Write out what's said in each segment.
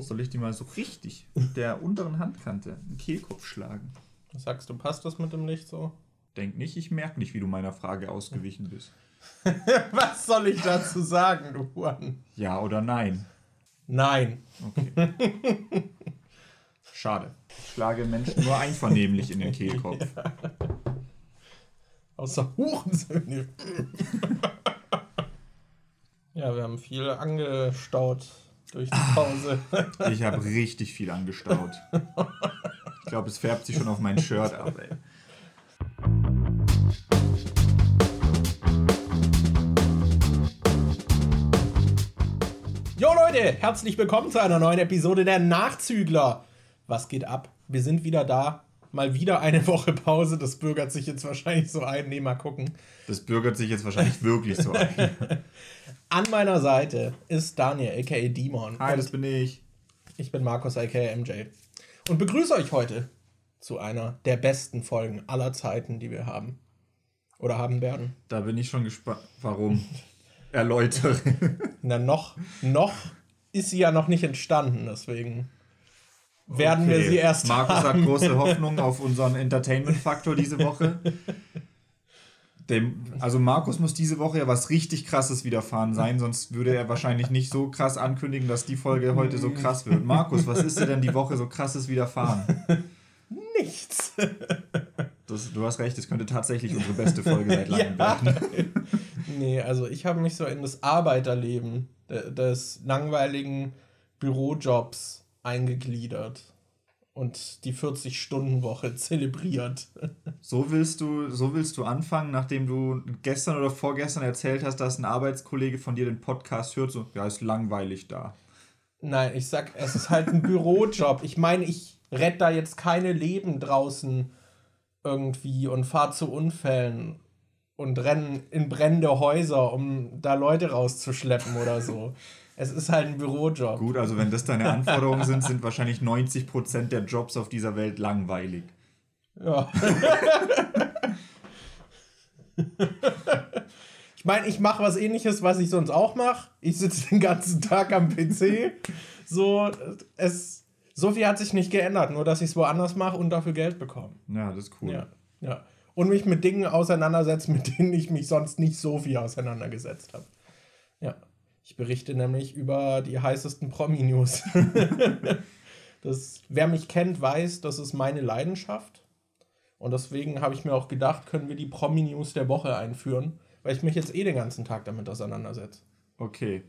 Soll ich die mal so richtig mit der unteren Handkante einen Kehlkopf schlagen? Was sagst du, passt das mit dem Licht so? Denk nicht, ich merke nicht, wie du meiner Frage ausgewichen bist. Was soll ich dazu sagen, du Juan? Ja oder nein? Nein. Okay. Schade. Ich schlage Menschen nur einvernehmlich in den Kehlkopf. Außer Hurensöhne. ja, wir haben viel angestaut durch die Pause. Ich habe richtig viel angestaut. Ich glaube, es färbt sich schon auf mein Shirt ab, ey. Jo Leute, herzlich willkommen zu einer neuen Episode der Nachzügler. Was geht ab? Wir sind wieder da. Mal wieder eine Woche Pause. Das bürgert sich jetzt wahrscheinlich so ein. Nee, mal gucken. Das bürgert sich jetzt wahrscheinlich wirklich so ein. An meiner Seite ist Daniel, aka Demon. Hi, das bin ich. ich bin Markus, aka MJ. Und begrüße euch heute zu einer der besten Folgen aller Zeiten, die wir haben. Oder haben werden. Da bin ich schon gespannt. Warum? Erläutere. Na, noch, noch ist sie ja noch nicht entstanden, deswegen werden wir Okay. sie erst Markus haben. hat große Hoffnung auf unseren Entertainment-Faktor diese Woche. Dem, also Markus muss diese Woche ja was richtig krasses widerfahren sein, sonst würde er wahrscheinlich nicht so krass ankündigen, dass die Folge heute so krass wird. Markus, was ist dir denn die Woche so krasses widerfahren? Nichts. Das, du hast recht, es könnte tatsächlich unsere beste Folge seit langem Ja. werden. Nee, also ich habe mich so in das Arbeiterleben de- des langweiligen Bürojobs eingegliedert und die 40-Stunden-Woche zelebriert. So willst du, so willst du anfangen, nachdem du gestern oder vorgestern erzählt hast, dass ein Arbeitskollege von dir den Podcast hört, so, ja, ist langweilig da. Nein, ich sag, es ist halt ein Bürojob. Ich meine, ich rette da jetzt keine Leben draußen irgendwie und fahre zu Unfällen und renne in brennende Häuser, um da Leute rauszuschleppen oder so. Es ist halt ein Bürojob. Gut, also wenn das deine Anforderungen sind, sind wahrscheinlich 90% der Jobs auf dieser Welt langweilig. Ja. ich meine, ich mache was ähnliches, was ich sonst auch mache. Ich sitze den ganzen Tag am PC. So, es, so viel hat sich nicht geändert, nur dass ich es woanders mache und dafür Geld bekomme. Ja, das ist cool. Ja, ja. Und mich mit Dingen auseinandersetze, mit denen ich mich sonst nicht so viel auseinandergesetzt habe. Ja. Ich berichte nämlich über die heißesten Promi-News. das, wer mich kennt, weiß, das ist meine Leidenschaft. Und deswegen habe ich mir auch gedacht, können wir die Promi-News der Woche einführen, weil ich mich jetzt eh den ganzen Tag damit auseinandersetze. Okay.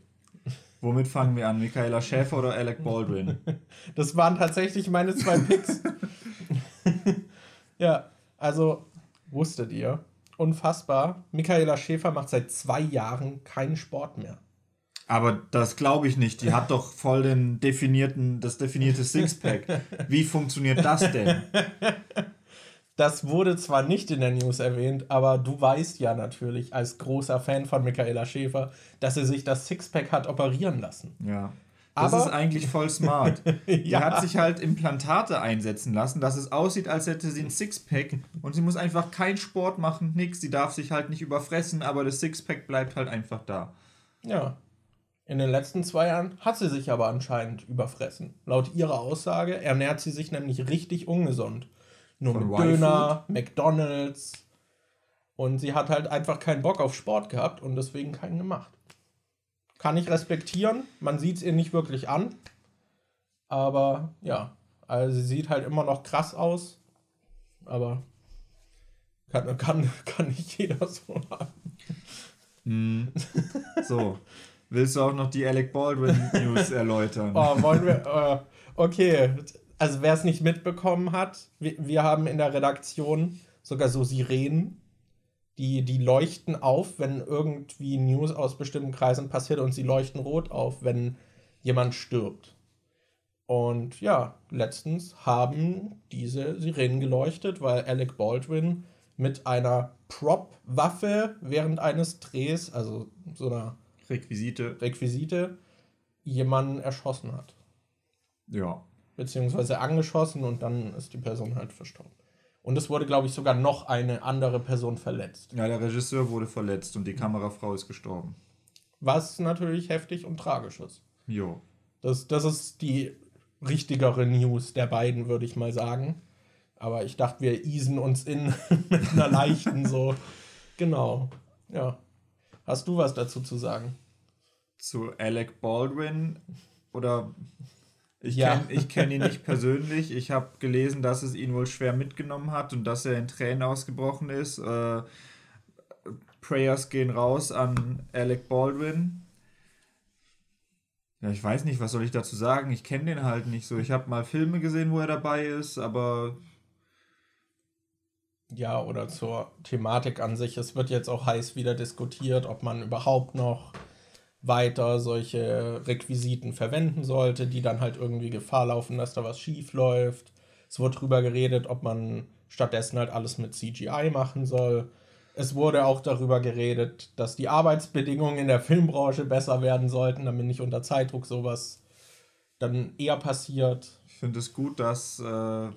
Womit fangen wir an? Michaela Schäfer oder Alec Baldwin? Das waren tatsächlich meine zwei Picks. ja, also wusstet ihr, unfassbar, Michaela Schäfer macht seit zwei Jahren keinen Sport mehr. Aber das glaube ich nicht. Die hat doch voll den definierten, das definierte Sixpack. Wie funktioniert das denn? Das wurde zwar nicht in der News erwähnt, aber du weißt ja natürlich als großer Fan von Michaela Schäfer, dass sie sich das Sixpack hat operieren lassen. Ja. Das Aber- ist eigentlich voll smart. Die Ja. hat sich halt Implantate einsetzen lassen, dass es aussieht, als hätte sie ein Sixpack und sie muss einfach keinen Sport machen, nix. Sie darf sich halt nicht überfressen, aber das Sixpack bleibt halt einfach da. Ja. In den letzten zwei Jahren hat sie sich aber anscheinend überfressen. Laut ihrer Aussage ernährt sie sich nämlich richtig ungesund. Nur Von mit Y-Food? Döner, McDonalds. Und sie hat halt einfach keinen Bock auf Sport gehabt und deswegen keinen gemacht. Kann ich respektieren. Man sieht es ihr nicht wirklich an. Aber ja, also sie sieht halt immer noch krass aus. Aber kann, kann, kann nicht jeder so haben. So. Willst du auch noch die Alec Baldwin News erläutern? Oh, wollen wir. Äh, okay. Also, wer es nicht mitbekommen hat, wir, wir haben in der Redaktion sogar so Sirenen, die, die leuchten auf, wenn irgendwie News aus bestimmten Kreisen passiert und sie leuchten rot auf, wenn jemand stirbt. Und ja, letztens haben diese Sirenen geleuchtet, weil Alec Baldwin mit einer Prop-Waffe während eines Drehs, also so einer Requisite. Requisite, jemanden erschossen hat Ja. beziehungsweise angeschossen und dann ist die Person halt verstorben. Und es wurde, glaube ich, sogar noch eine andere Person verletzt. Ja, der Regisseur wurde verletzt und die Kamerafrau ist gestorben. Was natürlich heftig und tragisch ist. Jo. Das, das ist die richtigere News der beiden, würde ich mal sagen. Aber ich dachte, wir easen uns in mit einer leichten so. Genau. Ja. Hast du was dazu zu sagen? Zu Alec Baldwin oder ich ja. kenne kenn ihn nicht persönlich. Ich habe gelesen, dass es ihn wohl schwer mitgenommen hat und dass er in Tränen ausgebrochen ist. Äh, Prayers gehen raus an Alec Baldwin. Ja, ich weiß nicht, was soll ich dazu sagen. Ich kenne den halt nicht so. Ich habe mal Filme gesehen, wo er dabei ist, aber ja, oder zur Thematik an sich. Es wird jetzt auch heiß wieder diskutiert, ob man überhaupt noch weiter solche Requisiten verwenden sollte, die dann halt irgendwie Gefahr laufen, dass da was schief läuft. Es wurde drüber geredet, ob man stattdessen halt alles mit CGI machen soll. Es wurde auch darüber geredet, dass die Arbeitsbedingungen in der Filmbranche besser werden sollten, damit nicht unter Zeitdruck sowas dann eher passiert. Ich finde es gut, dass äh,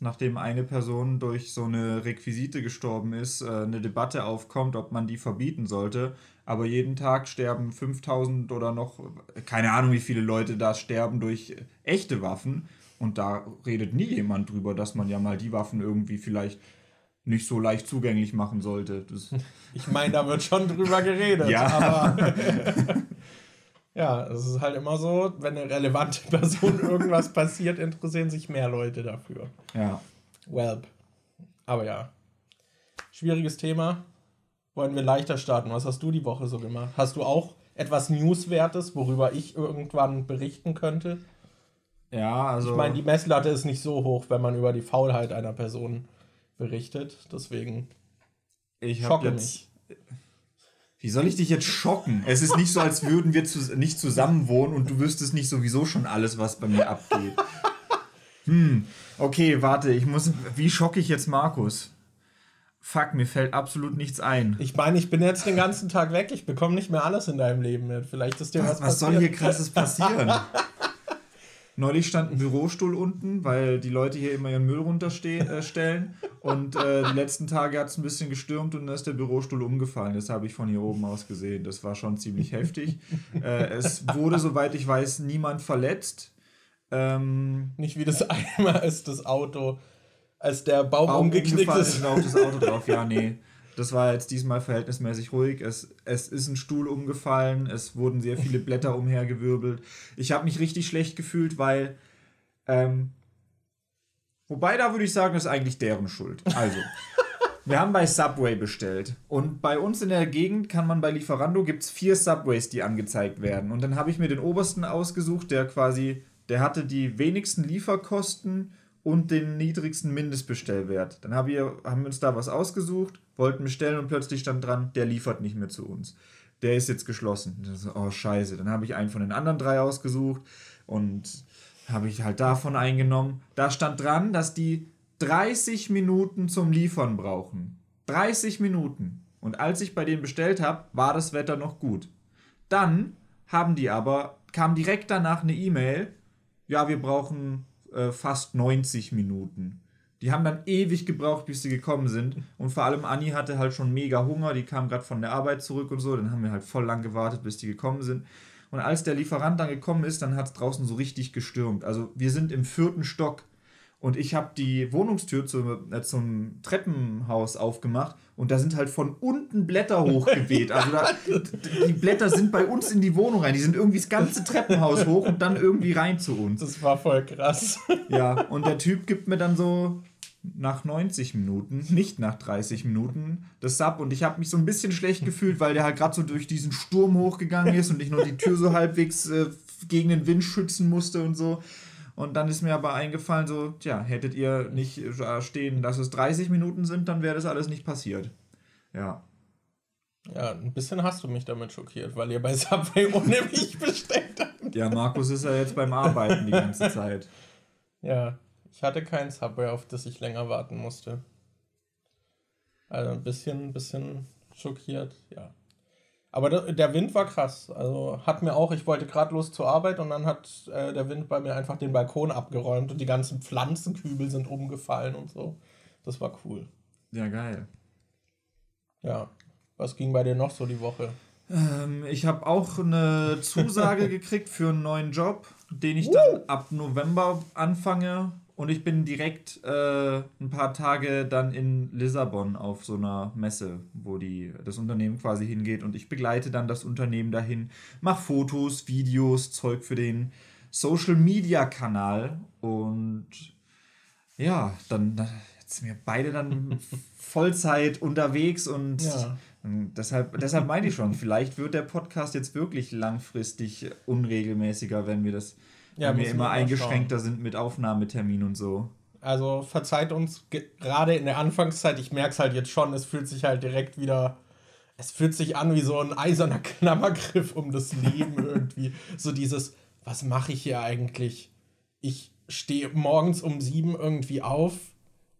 nachdem eine Person durch so eine Requisite gestorben ist, äh, eine Debatte aufkommt, ob man die verbieten sollte. Aber jeden Tag sterben 5000 oder noch, keine Ahnung, wie viele Leute da sterben durch echte Waffen. Und da redet nie jemand drüber, dass man ja mal die Waffen irgendwie vielleicht nicht so leicht zugänglich machen sollte. Das ich meine, da wird schon drüber geredet. ja. Aber ja, es ist halt immer so, wenn eine relevante Person irgendwas passiert, interessieren sich mehr Leute dafür. Ja. Well. Aber ja. Schwieriges Thema. Wollen wir leichter starten? Was hast du die Woche so gemacht? Hast du auch etwas Newswertes, worüber ich irgendwann berichten könnte? Ja, also. Ich meine, die Messlatte ist nicht so hoch, wenn man über die Faulheit einer Person berichtet. Deswegen. Ich habe jetzt. Mich. Wie soll ich dich jetzt schocken? Es ist nicht so, als würden wir zu, nicht zusammen wohnen und du wüsstest nicht sowieso schon alles, was bei mir abgeht. Hm, okay, warte, ich muss. Wie schocke ich jetzt Markus? Fuck, mir fällt absolut nichts ein. Ich meine, ich bin jetzt den ganzen Tag weg, ich bekomme nicht mehr alles in deinem Leben mit. Vielleicht ist dir was, was, was soll hier krasses passieren? Neulich stand ein Bürostuhl unten, weil die Leute hier immer ihren Müll runterstellen. Äh, und äh, die letzten Tage hat es ein bisschen gestürmt und dann ist der Bürostuhl umgefallen. Das habe ich von hier oben aus gesehen. Das war schon ziemlich heftig. Äh, es wurde, soweit ich weiß, niemand verletzt. Ähm, Nicht wie das einmal ist, das Auto, als der Baum, Baum umgeknickt ist. ist auf das Auto drauf. Ja, nee. Das war jetzt diesmal verhältnismäßig ruhig. Es, es ist ein Stuhl umgefallen, es wurden sehr viele Blätter umhergewirbelt. Ich habe mich richtig schlecht gefühlt, weil. Ähm, wobei, da würde ich sagen, das ist eigentlich deren Schuld. Also. Wir haben bei Subway bestellt. Und bei uns in der Gegend kann man bei Lieferando gibt es vier Subways, die angezeigt werden. Und dann habe ich mir den obersten ausgesucht, der quasi, der hatte die wenigsten Lieferkosten und den niedrigsten Mindestbestellwert. Dann haben wir, haben wir uns da was ausgesucht, wollten bestellen und plötzlich stand dran, der liefert nicht mehr zu uns. Der ist jetzt geschlossen. So, oh, scheiße. Dann habe ich einen von den anderen drei ausgesucht und habe ich halt davon eingenommen. Da stand dran, dass die 30 Minuten zum Liefern brauchen. 30 Minuten. Und als ich bei denen bestellt habe, war das Wetter noch gut. Dann haben die aber, kam direkt danach eine E-Mail, ja, wir brauchen äh, fast 90 Minuten. Die haben dann ewig gebraucht, bis sie gekommen sind. Und vor allem Anni hatte halt schon mega Hunger. Die kam gerade von der Arbeit zurück und so. Dann haben wir halt voll lang gewartet, bis die gekommen sind. Und als der Lieferant dann gekommen ist, dann hat es draußen so richtig gestürmt. Also wir sind im vierten Stock und ich habe die Wohnungstür zum, äh, zum Treppenhaus aufgemacht und da sind halt von unten Blätter hochgeweht. Also da, die Blätter sind bei uns in die Wohnung rein. Die sind irgendwie das ganze Treppenhaus hoch und dann irgendwie rein zu uns. Das war voll krass. Ja, und der Typ gibt mir dann so nach 90 Minuten, nicht nach 30 Minuten, das Sub. Und ich habe mich so ein bisschen schlecht gefühlt, weil der halt gerade so durch diesen Sturm hochgegangen ist und ich nur die Tür so halbwegs äh, gegen den Wind schützen musste und so. Und dann ist mir aber eingefallen, so, tja, hättet ihr nicht stehen, dass es 30 Minuten sind, dann wäre das alles nicht passiert. Ja. Ja, ein bisschen hast du mich damit schockiert, weil ihr bei Subway ohne mich bestellt habt. Ja, Markus ist ja jetzt beim Arbeiten die ganze Zeit. Ja, ich hatte kein Subway, auf das ich länger warten musste. Also ein bisschen, ein bisschen schockiert, ja. Aber der Wind war krass. Also hat mir auch, ich wollte gerade los zur Arbeit und dann hat äh, der Wind bei mir einfach den Balkon abgeräumt und die ganzen Pflanzenkübel sind umgefallen und so. Das war cool. Ja, geil. Ja. Was ging bei dir noch so die Woche? Ähm, ich habe auch eine Zusage gekriegt für einen neuen Job, den ich dann ab November anfange. Und ich bin direkt äh, ein paar Tage dann in Lissabon auf so einer Messe, wo die, das Unternehmen quasi hingeht. Und ich begleite dann das Unternehmen dahin, mache Fotos, Videos, Zeug für den Social-Media-Kanal. Und ja, dann jetzt sind wir beide dann Vollzeit unterwegs und Ja. deshalb, deshalb meine ich schon, vielleicht wird der Podcast jetzt wirklich langfristig unregelmäßiger, wenn wir das, Ja, wir immer eingeschränkter sind mit Aufnahmetermin und so. Also verzeiht uns ge- gerade in der Anfangszeit, ich merke es halt jetzt schon, es fühlt sich halt direkt wieder, es fühlt sich an wie so ein eiserner Klammergriff um das Leben irgendwie. So dieses, was mache ich hier eigentlich? Ich stehe morgens um sieben irgendwie auf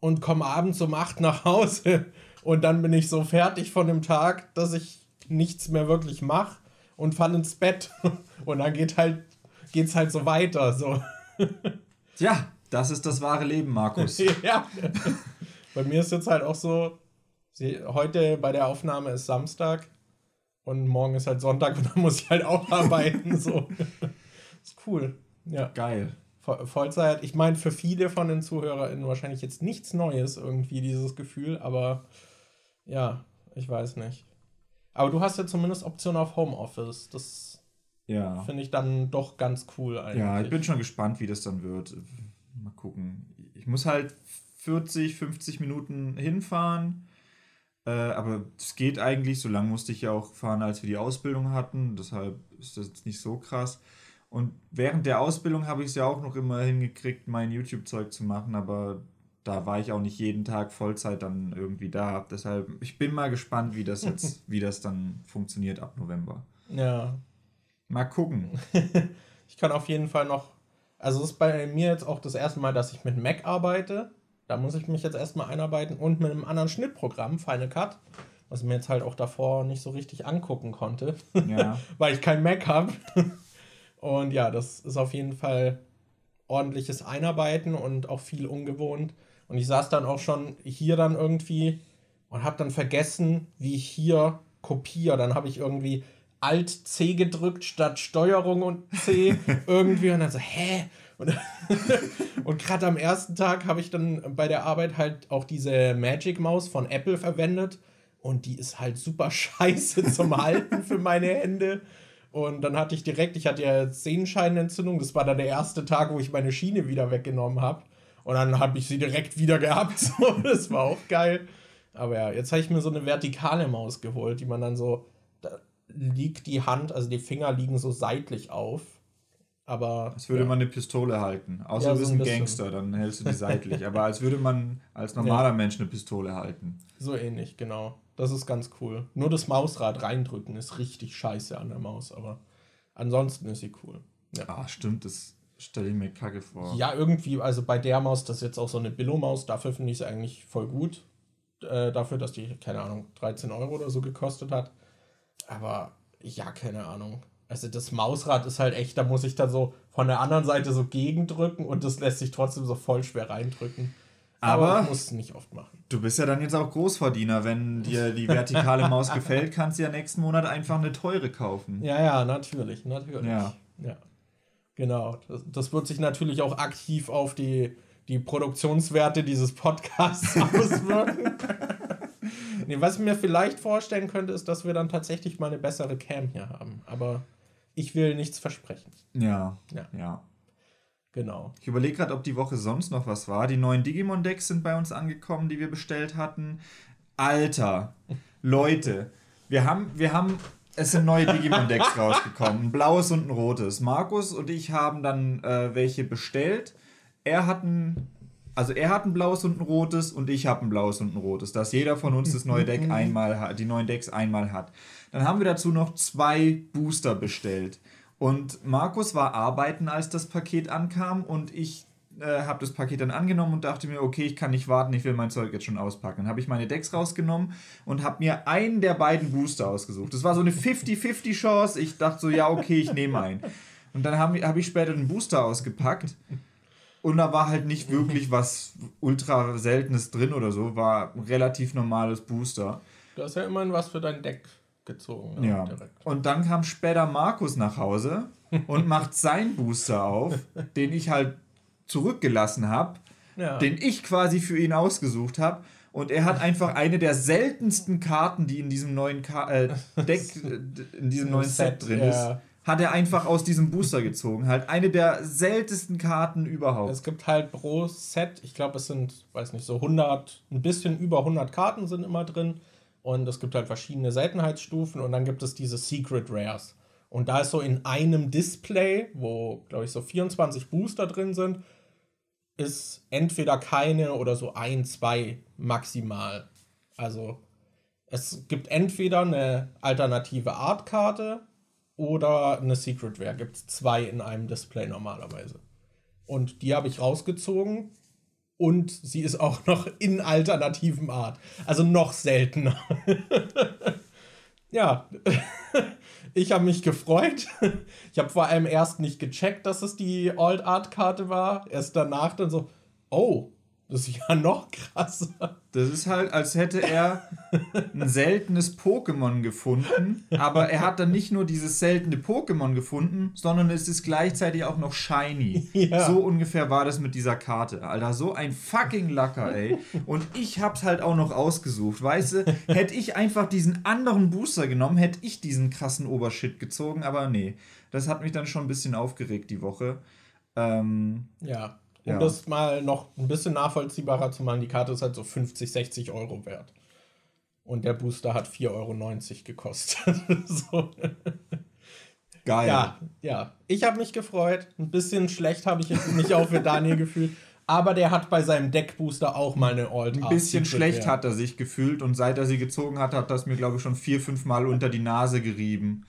und komme abends um acht nach Hause und dann bin ich so fertig von dem Tag, dass ich nichts mehr wirklich mache und falle ins Bett und dann geht halt, geht's halt so weiter, so. Ja, das ist das wahre Leben, Markus. ja. Bei mir ist jetzt halt auch so, sie, heute bei der Aufnahme ist Samstag und morgen ist halt Sonntag und dann muss ich halt auch arbeiten. So. Ist cool. Ja. Geil. Vo- Vollzeit. Ich meine, für viele von den ZuhörerInnen wahrscheinlich jetzt nichts Neues irgendwie, dieses Gefühl, aber ja, ich weiß nicht. Aber du hast ja zumindest Option auf Homeoffice. Das Ja. finde ich dann doch ganz cool eigentlich. Ja, ich bin schon gespannt, wie das dann wird. Mal gucken. Ich muss halt 40, 50 Minuten hinfahren. Äh, aber es geht eigentlich. So lange musste ich ja auch fahren, als wir die Ausbildung hatten. Deshalb ist das jetzt nicht so krass. Und während der Ausbildung habe ich es ja auch noch immer hingekriegt, mein YouTube-Zeug zu machen. Aber da war ich auch nicht jeden Tag Vollzeit dann irgendwie da. Deshalb, ich bin mal gespannt, wie das jetzt, wie das dann funktioniert ab November. Ja, Mal gucken. Ich kann auf jeden Fall noch. Also, es ist bei mir jetzt auch das erste Mal, dass ich mit Mac arbeite. Da muss ich mich jetzt erstmal einarbeiten und mit einem anderen Schnittprogramm, Final Cut, was ich mir jetzt halt auch davor nicht so richtig angucken konnte, Ja. weil ich kein Mac habe. Und ja, das ist auf jeden Fall ordentliches Einarbeiten und auch viel ungewohnt. Und ich saß dann auch schon hier dann irgendwie und habe dann vergessen, wie ich hier kopiere. Dann habe ich irgendwie Alt C gedrückt statt Steuerung und C irgendwie und dann so, hä? Und, und gerade am ersten Tag habe ich dann bei der Arbeit halt auch diese Magic Maus von Apple verwendet und die ist halt super scheiße zum Halten für meine Hände. Und dann hatte ich direkt, ich hatte ja Sehenscheinentzündung, das war dann der erste Tag, wo ich meine Schiene wieder weggenommen habe. Und dann habe ich sie direkt wieder gehabt. So, das war auch geil. Aber ja, jetzt habe ich mir so eine vertikale Maus geholt, die man dann so, liegt die Hand, also die Finger liegen so seitlich auf. Aber. Als würde ja. man eine Pistole halten. Außer Ja, du so bist ein ein bisschen. Gangster, dann hältst du die seitlich. Aber als würde man als normaler Mensch eine Pistole halten. So ähnlich, genau. Das ist ganz cool. Nur das Mausrad reindrücken ist richtig scheiße an der Maus, aber ansonsten ist sie cool. Ja. Ah, stimmt, das stelle ich mir kacke vor. Ja, irgendwie, also bei der Maus, das ist jetzt auch so eine Billo-Maus, dafür finde ich es eigentlich voll gut. Äh, dafür, dass die, keine Ahnung, 13 Euro oder so gekostet hat. Aber ja, keine Ahnung. Also das Mausrad ist halt echt, da muss ich dann so von der anderen Seite so gegendrücken und das lässt sich trotzdem so voll schwer reindrücken. Aber- ich muss es nicht oft machen. Du bist ja dann jetzt auch Großverdiener. Wenn dir die vertikale Maus gefällt, kannst du ja nächsten Monat einfach eine teure kaufen. Ja, ja, natürlich, natürlich. Ja. ja. Genau. Das, das wird sich natürlich auch aktiv auf die, die Produktionswerte dieses Podcasts auswirken. Nee, was ich mir vielleicht vorstellen könnte, ist, dass wir dann tatsächlich mal eine bessere Cam hier haben. Aber ich will nichts versprechen. Ja. Ja. ja. Genau. Ich überlege gerade, ob die Woche sonst noch was war. Die neuen Digimon-Decks sind bei uns angekommen, die wir bestellt hatten. Alter, Leute, wir haben, wir haben, es sind neue Digimon-Decks rausgekommen. Ein blaues und ein rotes. Markus und ich haben dann äh, welche bestellt. Er hat ein, also er hat ein blaues und ein rotes und ich habe ein blaues und ein rotes. Dass jeder von uns das neue Deck einmal hat, die neuen Decks einmal hat. Dann haben wir dazu noch zwei Booster bestellt. Und Markus war arbeiten, als das Paket ankam und ich äh, habe das Paket dann angenommen und dachte mir, okay, ich kann nicht warten, ich will mein Zeug jetzt schon auspacken. Dann habe ich meine Decks rausgenommen und habe mir einen der beiden Booster ausgesucht. Das war so eine 50-50 Chance. Ich dachte so, ja, okay, ich nehme einen. Und dann habe hab ich später den Booster ausgepackt und da war halt nicht wirklich was ultra seltenes drin oder so, war ein relativ normales Booster. Du hast ja immerhin was für dein Deck gezogen. Ne? Ja. Und dann kam später Markus nach Hause und macht seinen Booster auf, den ich halt zurückgelassen habe, Ja. den ich quasi für ihn ausgesucht habe. Und er hat einfach eine der seltensten Karten, die in diesem neuen Ka äh, Deck, in diesem neuen Set, Set, drin ja. ist, hat er einfach aus diesem Booster gezogen. Halt eine der seltensten Karten überhaupt. Es gibt halt pro Set, ich glaube, es sind, weiß nicht, so 100, ein bisschen über 100 Karten sind immer drin. Und es gibt halt verschiedene Seltenheitsstufen und dann gibt es diese Secret Rares. Und da ist so in einem Display, wo, glaube ich, so 24 Booster drin sind, ist entweder keine oder so ein, zwei maximal. Also es gibt entweder eine alternative Artkarte oder eine Secret Rare. Gibt es zwei in einem Display normalerweise. Und die habe ich rausgezogen. Und sie ist auch noch in alternativem Art. Also noch seltener. ja. Ich habe mich gefreut. Ich habe vor allem erst nicht gecheckt, dass es die Alt Art Karte war. Erst danach dann so, oh, das ist ja noch krasser. Das ist halt, als hätte er ein seltenes Pokémon gefunden, aber er hat dann nicht nur dieses seltene Pokémon gefunden, sondern es ist gleichzeitig auch noch shiny. Ja. So ungefähr war das mit dieser Karte. Alter, so ein fucking Lacker, ey. Und ich hab's halt auch noch ausgesucht, weißt du? Hätte ich einfach diesen anderen Booster genommen, hätte ich diesen krassen Obershit gezogen, aber nee. Das hat mich dann schon ein bisschen aufgeregt die Woche. Ähm, Ja. Um Ja. das mal noch ein bisschen nachvollziehbarer zu machen, die Karte ist halt so 50, 60 Euro wert. Und der Booster hat 4,90 Euro gekostet. so. geil. Ja, ja. Ich habe mich gefreut. Ein bisschen schlecht habe ich mich auch für Daniel gefühlt. Aber der hat bei seinem Deckbooster auch mal eine Alt Ein bisschen schlecht hat er sich gefühlt und seit er sie gezogen hat, hat das mir, glaube ich, schon vier, fünf Mal unter die Nase gerieben.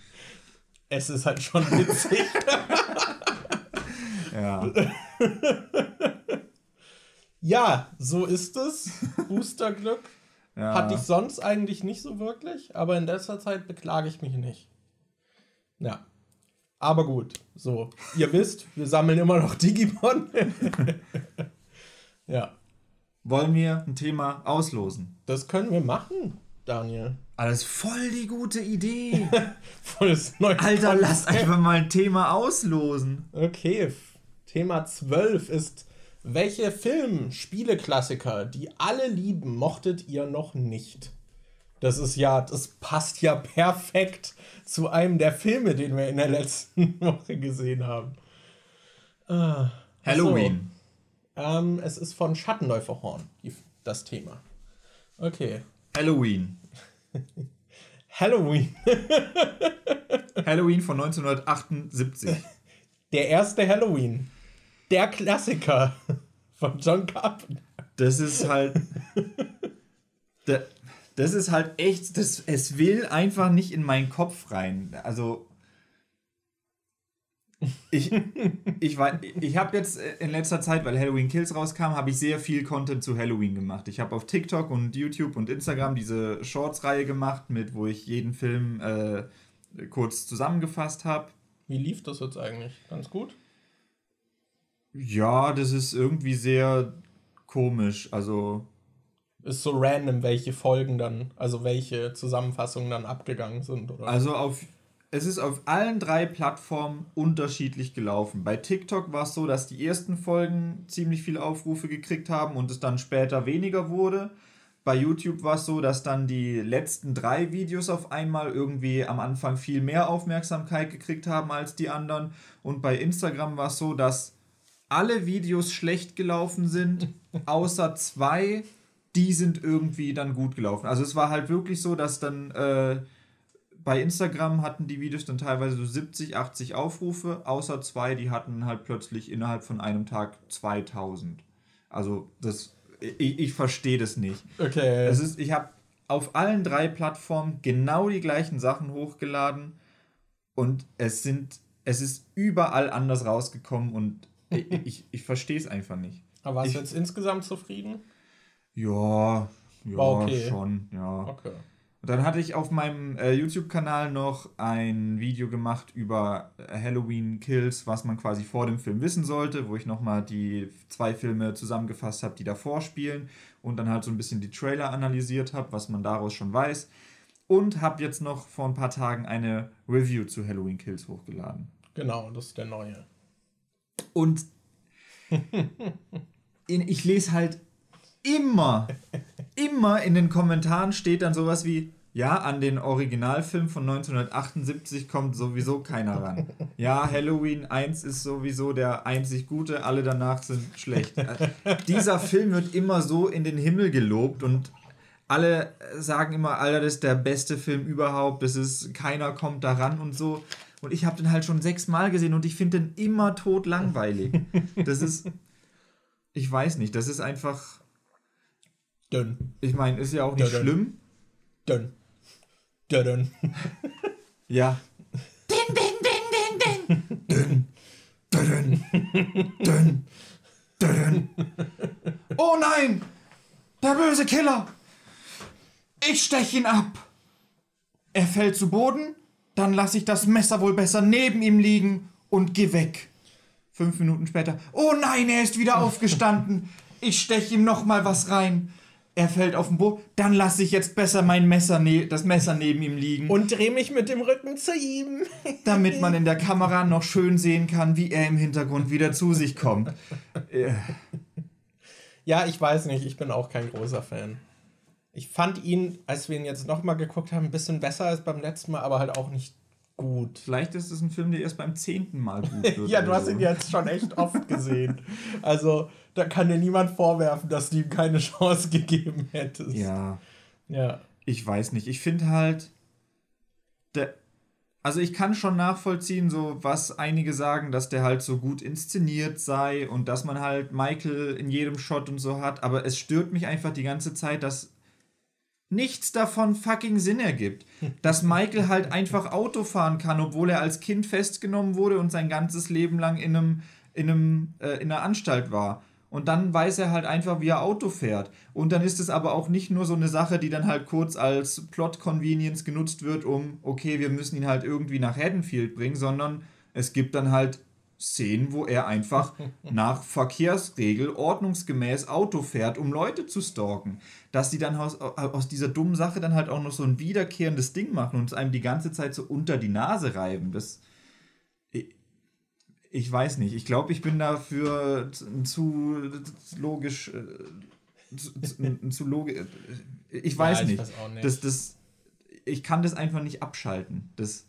Es ist halt schon witzig. Ja. ja, so ist es. Boosterglück. ja. Hatte ich sonst eigentlich nicht so wirklich, aber in letzter Zeit beklage ich mich nicht. Ja. Aber gut, so. Ihr wisst, wir sammeln immer noch Digimon. ja. Wollen wir ein Thema auslosen? Das können wir machen, Daniel. Alles voll die gute Idee. Volles neues Alter, lass Konzept. einfach mal ein Thema auslosen. Okay, Thema 12 ist, welche Film, Spieleklassiker, die alle lieben, mochtet ihr noch nicht? Das ist ja, das passt ja perfekt zu einem der Filme, den wir in der letzten Woche gesehen haben. Ah, ach so. Halloween. Ähm, es ist von Schattenläuferhorn, das Thema. Okay. Halloween. Halloween. Halloween von 1978. Der erste Halloween. Der Klassiker von John Carpenter. Das ist halt. Da- Das ist halt echt. Das, es will einfach nicht in meinen Kopf rein. Also. Ich, ich, war- ich habe jetzt in letzter Zeit, weil Halloween Kills rauskam, habe ich sehr viel Content zu Halloween gemacht. Ich habe auf TikTok und YouTube und Instagram diese Shorts-Reihe gemacht, mit wo ich jeden Film äh, kurz zusammengefasst habe. Wie lief das jetzt eigentlich? Ganz gut? Ja, das ist irgendwie sehr komisch. Also Ist so random, welche Folgen dann, also welche Zusammenfassungen dann abgegangen sind, oder? Also auf es ist auf allen drei Plattformen unterschiedlich gelaufen. Bei TikTok war es so, dass die ersten Folgen ziemlich viele Aufrufe gekriegt haben und es dann später weniger wurde. Bei YouTube war es so, dass dann die letzten drei Videos auf einmal irgendwie am Anfang viel mehr Aufmerksamkeit gekriegt haben als die anderen. Und bei Instagram war es so, dass alle Videos schlecht gelaufen sind, außer zwei, die sind irgendwie dann gut gelaufen. Also es war halt wirklich so, dass dann äh, bei Instagram hatten die Videos dann teilweise so 70, 80 Aufrufe, außer zwei, die hatten halt plötzlich innerhalb von einem Tag 2000. Also das, ich, ich verstehe das nicht. okay. Es ist, ich habe auf allen drei Plattformen genau die gleichen Sachen hochgeladen und es sind, es ist überall anders rausgekommen und ich, ich, verstehe es einfach nicht. Aber warst ich- du jetzt insgesamt zufrieden? Ja, ja, okay. schon, ja. Okay. Und dann hatte ich auf meinem äh, YouTube-Kanal noch ein Video gemacht über äh, Halloween Kills, was man quasi vor dem Film wissen sollte, wo ich nochmal die zwei Filme zusammengefasst habe, die davor spielen und dann halt so ein bisschen die Trailer analysiert habe, was man daraus schon weiß. Und habe jetzt noch vor ein paar Tagen eine Review zu Halloween Kills hochgeladen. Genau, das ist der neue. Und in, ich lese halt immer, immer in den Kommentaren steht dann sowas wie, ja, an den Originalfilm von 1978 kommt sowieso keiner ran. Ja, Halloween 1 ist sowieso der einzig gute, alle danach sind schlecht. Äh, dieser Film wird immer so in den Himmel gelobt und alle sagen immer, Alter, das ist der beste Film überhaupt, das ist, keiner kommt da ran und so. Und ich habe den halt schon sechsmal gesehen und ich finde den immer tot langweilig. Das ist, ich weiß nicht, das ist einfach. Dünn. Ich meine, ist ja auch nicht Dünn. schlimm. Dünn. Dünn. Ja. Ding, ding, ding, ding, ding. Dünn. Dünn. Dünn. Dünn. Oh nein! Der böse Killer! Ich stech ihn ab! Er fällt zu Boden, dann lasse ich das Messer wohl besser neben ihm liegen und geh weg. Fünf Minuten später. Oh nein, er ist wieder aufgestanden. Ich stech ihm noch mal was rein. Er fällt auf den Boden. Dann lasse ich jetzt besser mein Messer ne das Messer neben ihm liegen Und dreh mich mit dem Rücken zu ihm. damit man in der Kamera noch schön sehen kann, wie er im Hintergrund wieder zu sich kommt. Ja, ich weiß nicht, ich bin auch kein großer Fan. Ich fand ihn, als wir ihn jetzt nochmal geguckt haben, ein bisschen besser als beim letzten Mal, aber halt auch nicht gut. Vielleicht ist es ein Film, der erst beim zehnten Mal gut wird. Ja, du oder hast so. ihn jetzt schon echt oft gesehen. Also, da kann dir niemand vorwerfen, dass du ihm keine Chance gegeben hättest. Ja, Ja. ich weiß nicht. Ich finde halt, der, also ich kann schon nachvollziehen, so was einige sagen, dass der halt so gut inszeniert sei und dass man halt Michael in jedem Shot und so hat, aber es stört mich einfach die ganze Zeit, dass nichts davon fucking Sinn ergibt. Dass Michael halt einfach Auto fahren kann, obwohl er als Kind festgenommen wurde und sein ganzes Leben lang in einem, in einem, äh, in einer Anstalt war. Und dann weiß er halt einfach, wie er Auto fährt. Und dann ist es aber auch nicht nur so eine Sache, die dann halt kurz als Plot-Convenience genutzt wird, um, okay, wir müssen ihn halt irgendwie nach Haddonfield bringen, sondern es gibt dann halt Szenen, wo er einfach nach Verkehrsregel ordnungsgemäß Auto fährt, um Leute zu stalken. Dass die dann aus, aus dieser dummen Sache dann halt auch noch so ein wiederkehrendes Ding machen und es einem die ganze Zeit so unter die Nase reiben. Das. Ich, ich weiß nicht. Ich glaube, ich bin dafür zu, logisch. äh, Zu, zu, zu logisch. Ich weiß Ja, ich nicht. weiß nicht. Das, das, ich kann das einfach nicht abschalten. Das.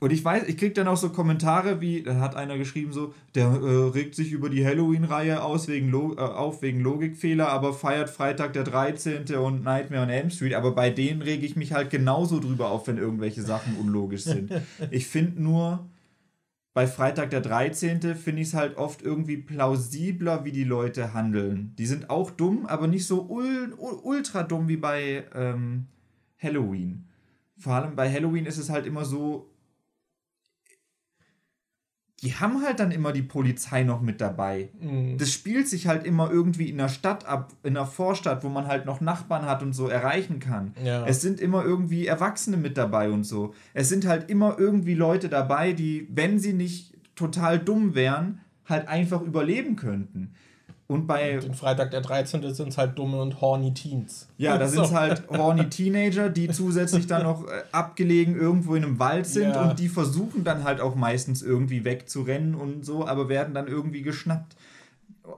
Und ich weiß, ich krieg dann auch so Kommentare wie, da hat einer geschrieben so, der äh, regt sich über die Halloween-Reihe aus wegen Lo äh, auf wegen Logikfehler, aber feiert Freitag der 13. und Nightmare on Elm Street. Aber bei denen rege ich mich halt genauso drüber auf, wenn irgendwelche Sachen unlogisch sind. Ich finde nur, bei Freitag der 13. finde ich es halt oft irgendwie plausibler, wie die Leute handeln. Die sind auch dumm, aber nicht so ul ultra dumm wie bei ähm, Halloween. Vor allem bei Halloween ist es halt immer so, die haben halt dann immer die Polizei noch mit dabei. Mhm. Das spielt sich halt immer irgendwie in der Stadt ab, in der Vorstadt, wo man halt noch Nachbarn hat und so erreichen kann. Ja. Es sind immer irgendwie Erwachsene mit dabei und so. Es sind halt immer irgendwie Leute dabei, die, wenn sie nicht total dumm wären, halt einfach überleben könnten. Und bei Den Freitag der 13. sind es halt dumme und horny Teens. ja, da sind es halt horny Teenager, die zusätzlich dann noch äh, abgelegen irgendwo in einem Wald sind Ja. und die versuchen dann halt auch meistens irgendwie wegzurennen und so, aber werden dann irgendwie geschnappt.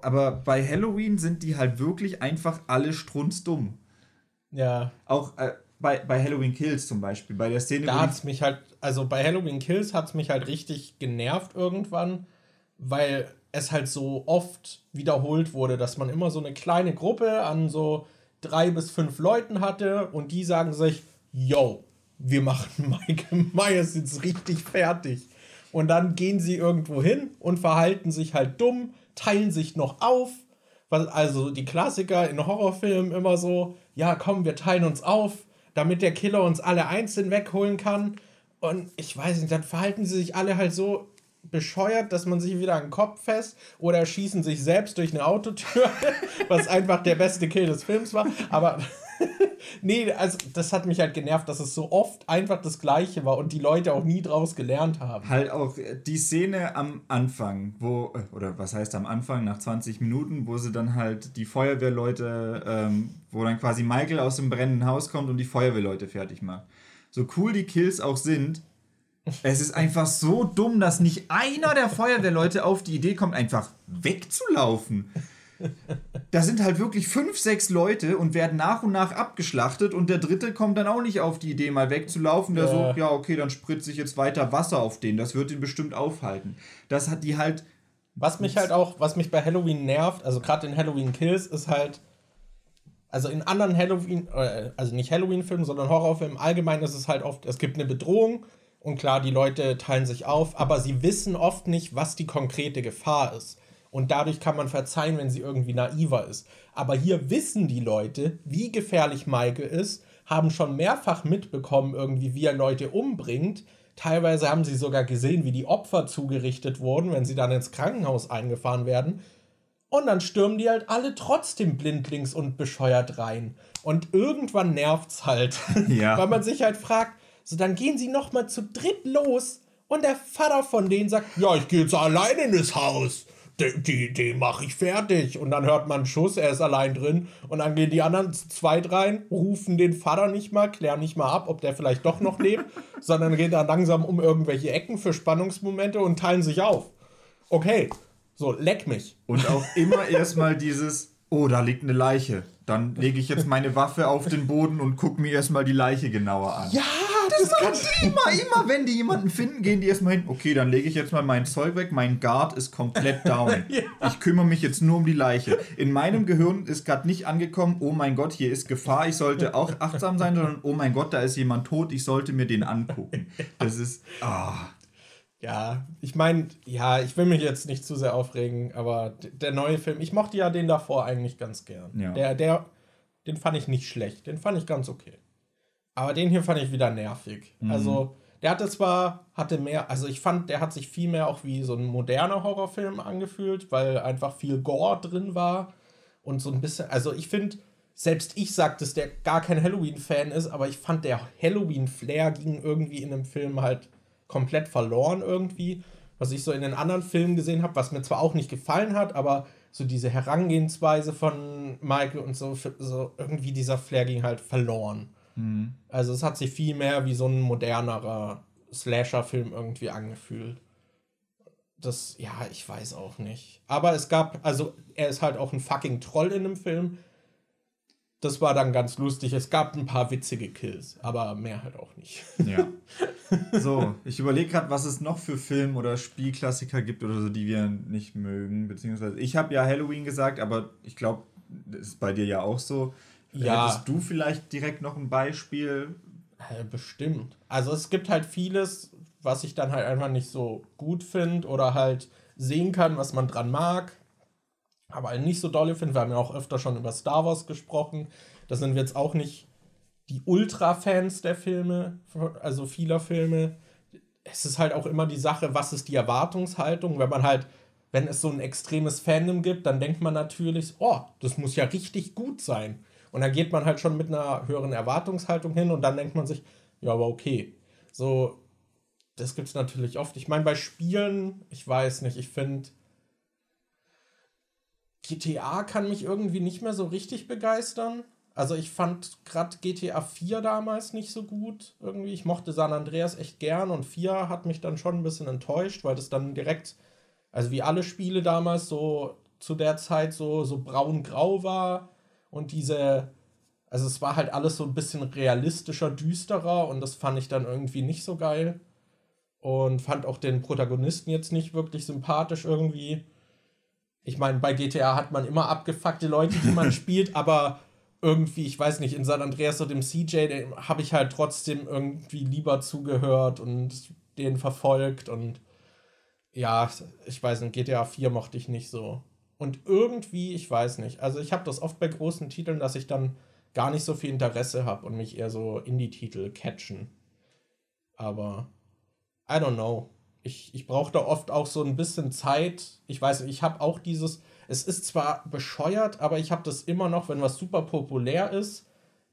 Aber bei Halloween sind die halt wirklich einfach alle strunzdumm. Ja, Auch äh, bei, bei Halloween Kills zum Beispiel, bei der Szene, da hat es mich halt, also bei Halloween Kills hat es mich halt richtig genervt irgendwann, weil es halt so oft wiederholt wurde, dass man immer so eine kleine Gruppe an so drei bis fünf Leuten hatte und die sagen sich, yo, wir machen Michael Myers jetzt richtig fertig. Und dann gehen sie irgendwo hin und verhalten sich halt dumm, teilen sich noch auf. Also die Klassiker in Horrorfilmen immer so, ja komm, wir teilen uns auf, damit der Killer uns alle einzeln wegholen kann. Und ich weiß nicht, dann verhalten sie sich alle halt so bescheuert, dass man sich wieder an den Kopf fest oder schießen sich selbst durch eine Autotür, was einfach der beste Kill des Films war. Aber nee, also das hat mich halt genervt, dass es so oft einfach das Gleiche war und die Leute auch nie draus gelernt haben. Halt auch die Szene am Anfang, wo, äh, oder was heißt am Anfang, nach 20 Minuten, wo sie dann halt die Feuerwehrleute, ähm, wo dann quasi Michael aus dem brennenden Haus kommt und die Feuerwehrleute fertig macht. So cool die Kills auch sind, es ist einfach so dumm, dass nicht einer der Feuerwehrleute auf die Idee kommt, einfach wegzulaufen. Da sind halt wirklich fünf, sechs Leute und werden nach und nach abgeschlachtet und der dritte kommt dann auch nicht auf die Idee, mal wegzulaufen. Der ja. so, ja, okay, dann spritze ich jetzt weiter Wasser auf den. Das wird ihn bestimmt aufhalten. Das hat die halt. Was mich halt auch, was mich bei Halloween nervt, also gerade in Halloween Kills, ist halt. Also in anderen Halloween, äh, also nicht Halloween-Filmen, sondern Horrorfilmen allgemein ist es halt oft, es gibt eine Bedrohung und klar, die Leute teilen sich auf, aber sie wissen oft nicht, was die konkrete Gefahr ist. Und dadurch kann man verzeihen, wenn sie irgendwie naiver ist. Aber hier wissen die Leute, wie gefährlich Michael ist, haben schon mehrfach mitbekommen, irgendwie, wie er Leute umbringt. Teilweise haben sie sogar gesehen, wie die Opfer zugerichtet wurden, wenn sie dann ins Krankenhaus eingefahren werden. Und dann stürmen die halt alle trotzdem blindlings und bescheuert rein. Und irgendwann nervt's halt. Ja. Weil man sich halt fragt, so dann gehen sie nochmal zu dritt los und der Vater von denen sagt, ja, ich gehe jetzt allein in das Haus den, die, den mache ich fertig. Und dann hört man einen Schuss, er ist allein drin. Und dann gehen die anderen zweit rein, rufen den Vater nicht mal, klären nicht mal ab, ob der vielleicht doch noch lebt, sondern gehen dann langsam um irgendwelche Ecken für Spannungsmomente und teilen sich auf. Okay, so, leck mich. Und auch immer erstmal dieses, oh, da liegt eine Leiche. Dann lege ich jetzt meine Waffe auf den Boden und gucke mir erstmal die Leiche genauer an. Ja, das, das kann immer, immer, wenn die jemanden finden, gehen die erstmal hin. Okay, dann lege ich jetzt mal mein Zeug weg. Mein Guard ist komplett down. ja. Ich kümmere mich jetzt nur um die Leiche. In meinem Gehirn ist gerade nicht angekommen, oh mein Gott, hier ist Gefahr. Ich sollte auch achtsam sein, sondern oh mein Gott, da ist jemand tot. Ich sollte mir den angucken. Das ist. Oh. Ja, ich meine, ja, ich will mich jetzt nicht zu sehr aufregen, aber der neue Film, ich mochte ja den davor eigentlich ganz gern. Ja. Der, der, den fand ich nicht schlecht, den fand ich ganz okay. Aber den hier fand ich wieder nervig. Mhm. Also, der hatte zwar, hatte mehr, also ich fand, der hat sich viel mehr auch wie so ein moderner Horrorfilm angefühlt, weil einfach viel Gore drin war und so ein bisschen, also ich finde, selbst ich sag, dass der gar kein Halloween-Fan ist, aber ich fand, der Halloween-Flair ging irgendwie in dem Film halt komplett verloren irgendwie. Was ich so in den anderen Filmen gesehen habe, was mir zwar auch nicht gefallen hat, aber so diese Herangehensweise von Michael und so, so irgendwie dieser Flair ging halt verloren. Mhm. Also es hat sich viel mehr wie so ein modernerer Slasher-Film irgendwie angefühlt. Das, ja, ich weiß auch nicht. Aber es gab, also er ist halt auch ein fucking Troll in dem Film. Das war dann ganz lustig. Es gab ein paar witzige Kills, aber mehr halt auch nicht. Ja. So, ich überlege gerade, was es noch für Film- oder Spielklassiker gibt oder so, die wir nicht mögen. Beziehungsweise, ich habe ja Halloween gesagt, aber ich glaube, das ist bei dir ja auch so. Ja. Hättest du vielleicht direkt noch ein Beispiel? Bestimmt. Also es gibt halt vieles, was ich dann halt einfach nicht so gut finde oder halt sehen kann, was man dran mag, aber halt nicht so dolle finde. Wir haben ja auch öfter schon über Star Wars gesprochen. Da sind wir jetzt auch nicht die Ultra-Fans der Filme, also vieler Filme. Es ist halt auch immer die Sache, was ist die Erwartungshaltung, wenn man halt wenn es so ein extremes Fandom gibt, dann denkt man natürlich, oh, das muss ja richtig gut sein. Und dann geht man halt schon mit einer höheren Erwartungshaltung hin und dann denkt man sich, ja, aber okay. So, das gibt es natürlich oft. Ich meine, bei Spielen, ich weiß nicht, ich finde, GTA kann mich irgendwie nicht mehr so richtig begeistern. Also ich fand gerade GTA 4 damals nicht so gut irgendwie. Ich mochte San Andreas echt gern und 4 hat mich dann schon ein bisschen enttäuscht, weil das dann direkt, also wie alle Spiele damals so zu der Zeit so, so braun-grau war und diese, also es war halt alles so ein bisschen realistischer, düsterer und das fand ich dann irgendwie nicht so geil. Und fand auch den Protagonisten jetzt nicht wirklich sympathisch irgendwie. Ich meine, bei GTA hat man immer abgefuckte Leute, die man spielt, aber irgendwie, ich weiß nicht, in San Andreas oder dem CJ, habe ich halt trotzdem irgendwie lieber zugehört und den verfolgt und ja, ich weiß nicht, GTA 4 mochte ich nicht so. Und irgendwie, ich weiß nicht, also ich habe das oft bei großen Titeln, dass ich dann gar nicht so viel Interesse habe und mich eher so Indie-Titel catchen. Aber I don't know. Ich, ich brauche da oft auch so ein bisschen Zeit. Ich weiß, ich habe auch dieses, es ist zwar bescheuert, aber ich habe das immer noch, wenn was super populär ist,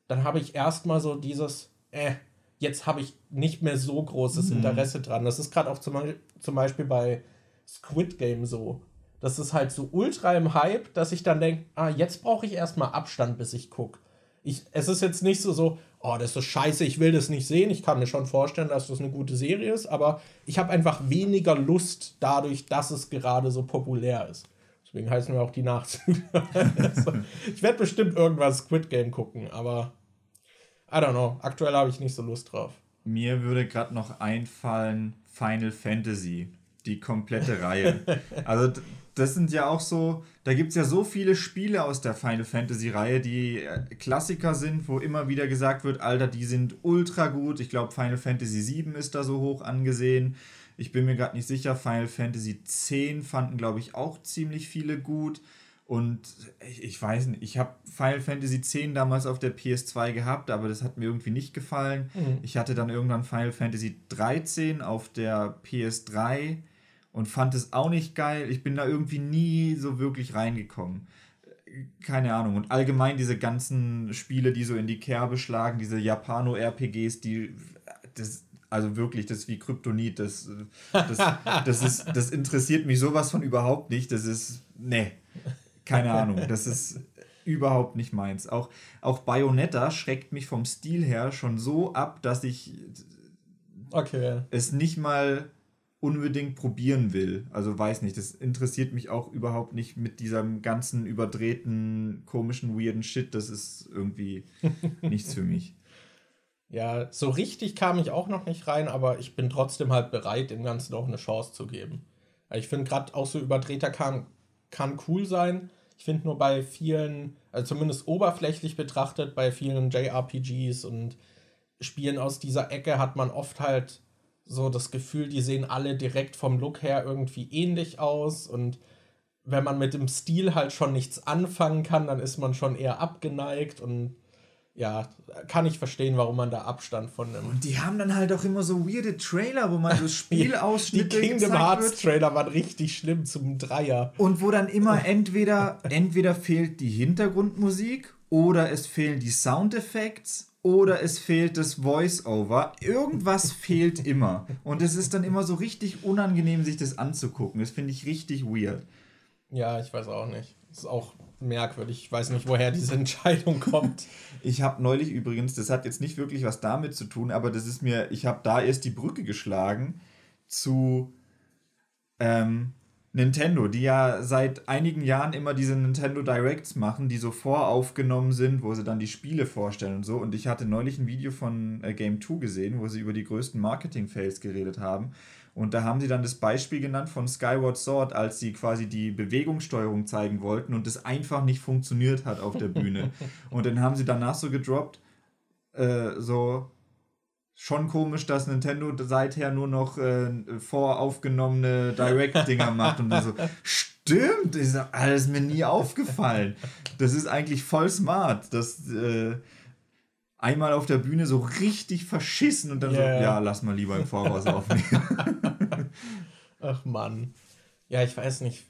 dann habe ich erstmal so dieses, äh, jetzt habe ich nicht mehr so großes Mhm. Interesse dran. Das ist gerade auch zum, zum Beispiel bei Squid Game so. Das ist halt so ultra im Hype, dass ich dann denke, ah, jetzt brauche ich erstmal Abstand, bis ich gucke. Ich, es ist jetzt nicht so, so, oh, das ist scheiße, ich will das nicht sehen. Ich kann mir schon vorstellen, dass das eine gute Serie ist, aber ich habe einfach weniger Lust dadurch, dass es gerade so populär ist. Deswegen heißen wir auch die Nachzügler. also, ich werde bestimmt irgendwas Squid Game gucken, aber I don't know. Aktuell habe ich nicht so Lust drauf. Mir würde gerade noch einfallen Final Fantasy, die komplette Reihe. Also das sind ja auch so, da gibt es ja so viele Spiele aus der Final Fantasy Reihe, die äh, Klassiker sind, wo immer wieder gesagt wird, Alter, die sind ultra gut. Ich glaube, Final Fantasy 7 ist da so hoch angesehen. Ich bin mir gerade nicht sicher, Final Fantasy 10 fanden, glaube ich, auch ziemlich viele gut. Und ich, ich weiß nicht, ich habe Final Fantasy X damals auf der PS2 gehabt, aber das hat mir irgendwie nicht gefallen. Ich hatte dann irgendwann Final Fantasy 13 auf der PS3 und fand es auch nicht geil. Ich bin da irgendwie nie so wirklich reingekommen. Keine Ahnung. Und allgemein diese ganzen Spiele, die so in die Kerbe schlagen, diese Japano-RPGs, die. Das, also wirklich, das ist wie Kryptonit. Das, das, das, ist, das interessiert mich sowas von überhaupt nicht. Das ist. Nee. Keine Ahnung. Das ist überhaupt nicht meins. Auch, auch Bayonetta schreckt mich vom Stil her schon so ab, dass ich Okay. es nicht mal unbedingt probieren will. Also weiß nicht, das interessiert mich auch überhaupt nicht mit diesem ganzen überdrehten, komischen, weirden Shit. Das ist irgendwie nichts für mich. Ja, so richtig kam ich auch noch nicht rein, aber ich bin trotzdem halt bereit, dem Ganzen auch eine Chance zu geben. Ich finde gerade auch so überdrehter kann, kann cool sein. Ich finde nur bei vielen, also zumindest oberflächlich betrachtet, bei vielen JRPGs und Spielen aus dieser Ecke hat man oft halt so das Gefühl, die sehen alle direkt vom Look her irgendwie ähnlich aus und wenn man mit dem Stil halt schon nichts anfangen kann, dann ist man schon eher abgeneigt und ja, kann ich verstehen, warum man da Abstand von nimmt. Und die haben dann halt auch immer so weirde Trailer, wo man so Die Spielausschnitte Kingdom gezeigt Hearts wird. Trailer waren richtig schlimm zum Dreier. Und wo dann immer entweder, entweder fehlt die Hintergrundmusik oder es fehlen die Soundeffekte oder es fehlt das Voice-Over. Irgendwas fehlt immer. Und es ist dann immer so richtig unangenehm, sich das anzugucken. Das finde ich richtig weird. Ja, ich weiß auch nicht. Das ist auch merkwürdig. Ich weiß nicht, woher diese Entscheidung kommt. Ich habe neulich übrigens, das hat jetzt nicht wirklich was damit zu tun, aber das ist mir, ich habe da erst die Brücke geschlagen zu ähm, Nintendo, die ja seit einigen Jahren immer diese Nintendo Directs machen, die so voraufgenommen sind, wo sie dann die Spiele vorstellen und so. Und ich hatte neulich ein Video von äh, Game 2 gesehen, wo sie über die größten Marketing-Fails geredet haben. Und da haben sie dann das Beispiel genannt von Skyward Sword, als sie quasi die Bewegungssteuerung zeigen wollten und das einfach nicht funktioniert hat auf der Bühne. und dann haben sie danach so gedroppt, äh, so schon komisch, dass Nintendo seither nur noch äh, voraufgenommene Direct-Dinger macht und dann so, stimmt, ist alles mir nie aufgefallen. Das ist eigentlich voll smart, das äh, einmal auf der Bühne so richtig verschissen und dann so, Ja. ja, lass mal lieber im Voraus aufnehmen. Ach Mann. Ja, ich weiß nicht.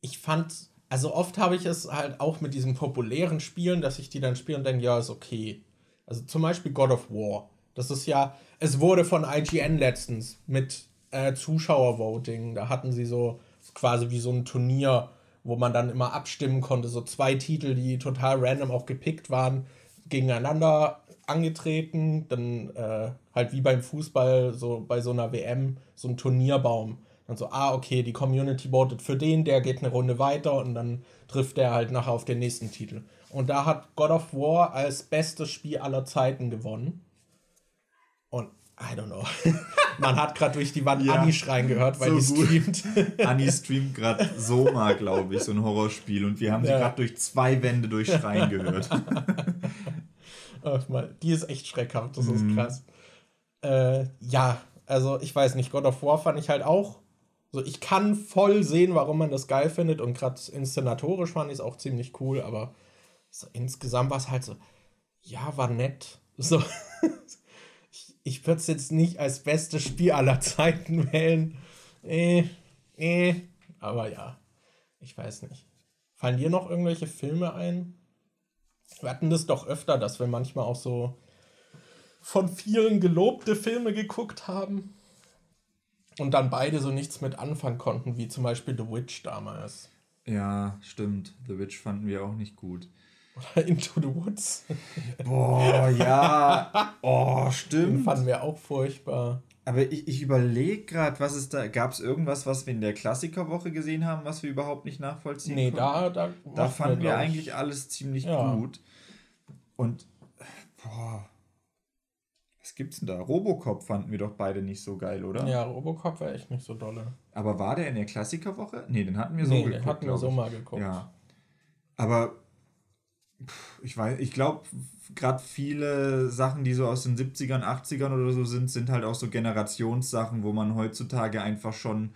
Ich fand, also oft habe ich es halt auch mit diesen populären Spielen, dass ich die dann spiele und denke, ja, ist okay. Also zum Beispiel God of War. Das ist ja, es wurde von IGN letztens mit äh, Zuschauervoting. Da hatten sie so quasi wie so ein Turnier, wo man dann immer abstimmen konnte. So zwei Titel, die total random auch gepickt waren, gegeneinander angetreten. Dann äh, halt wie beim Fußball, so bei so einer WM, so ein Turnierbaum. Dann so, ah, okay, die Community votet für den, der geht eine Runde weiter und dann trifft der halt nachher auf den nächsten Titel. Und da hat God of War als bestes Spiel aller Zeiten gewonnen. I don't know. Man hat gerade durch die Wand Ja, Anni schreien gehört, weil so die streamt. Anni streamt gerade Soma, glaube ich, so ein Horrorspiel und wir haben sie Ja. gerade durch zwei Wände durchschreien gehört. Ach mal, die ist echt schreckhaft, das ist Mhm. krass. Äh, ja, also ich weiß nicht, God of War fand ich halt auch. So, ich kann voll sehen, warum man das geil findet und gerade inszenatorisch fand ich es auch ziemlich cool, aber so insgesamt war es halt so, ja, war nett. So, ich, würde es jetzt nicht als bestes Spiel aller Zeiten wählen. Eh, eh, aber ja, ich weiß nicht. Fallen dir noch irgendwelche Filme ein? Wir hatten das doch öfter, dass wir manchmal auch so von vielen gelobte Filme geguckt haben und dann beide so nichts mit anfangen konnten, wie zum Beispiel The Witch damals. Ja, stimmt. The Witch fanden wir auch nicht gut. Oder Into the Woods. Boah, ja. Oh, stimmt. Den fanden wir auch furchtbar. Aber ich, ich überlege gerade, was ist da. Gab es irgendwas, was wir in der Klassikerwoche gesehen haben, was wir überhaupt nicht nachvollziehen Nee, da, da, Da fanden wir ich- eigentlich alles ziemlich Ja. gut. Und, boah. Was gibt's denn da? Robocop fanden wir doch beide nicht so geil, oder? Ja, Robocop war echt nicht so dolle. Aber war der in der Klassikerwoche? Nee, den hatten wir so Nee, den geguckt. hatten wir so mal geguckt. Ja. Aber ich weiß, ich glaube, gerade viele Sachen, die so aus den 70ern, 80ern oder so sind, sind halt auch so Generationssachen, wo man heutzutage einfach schon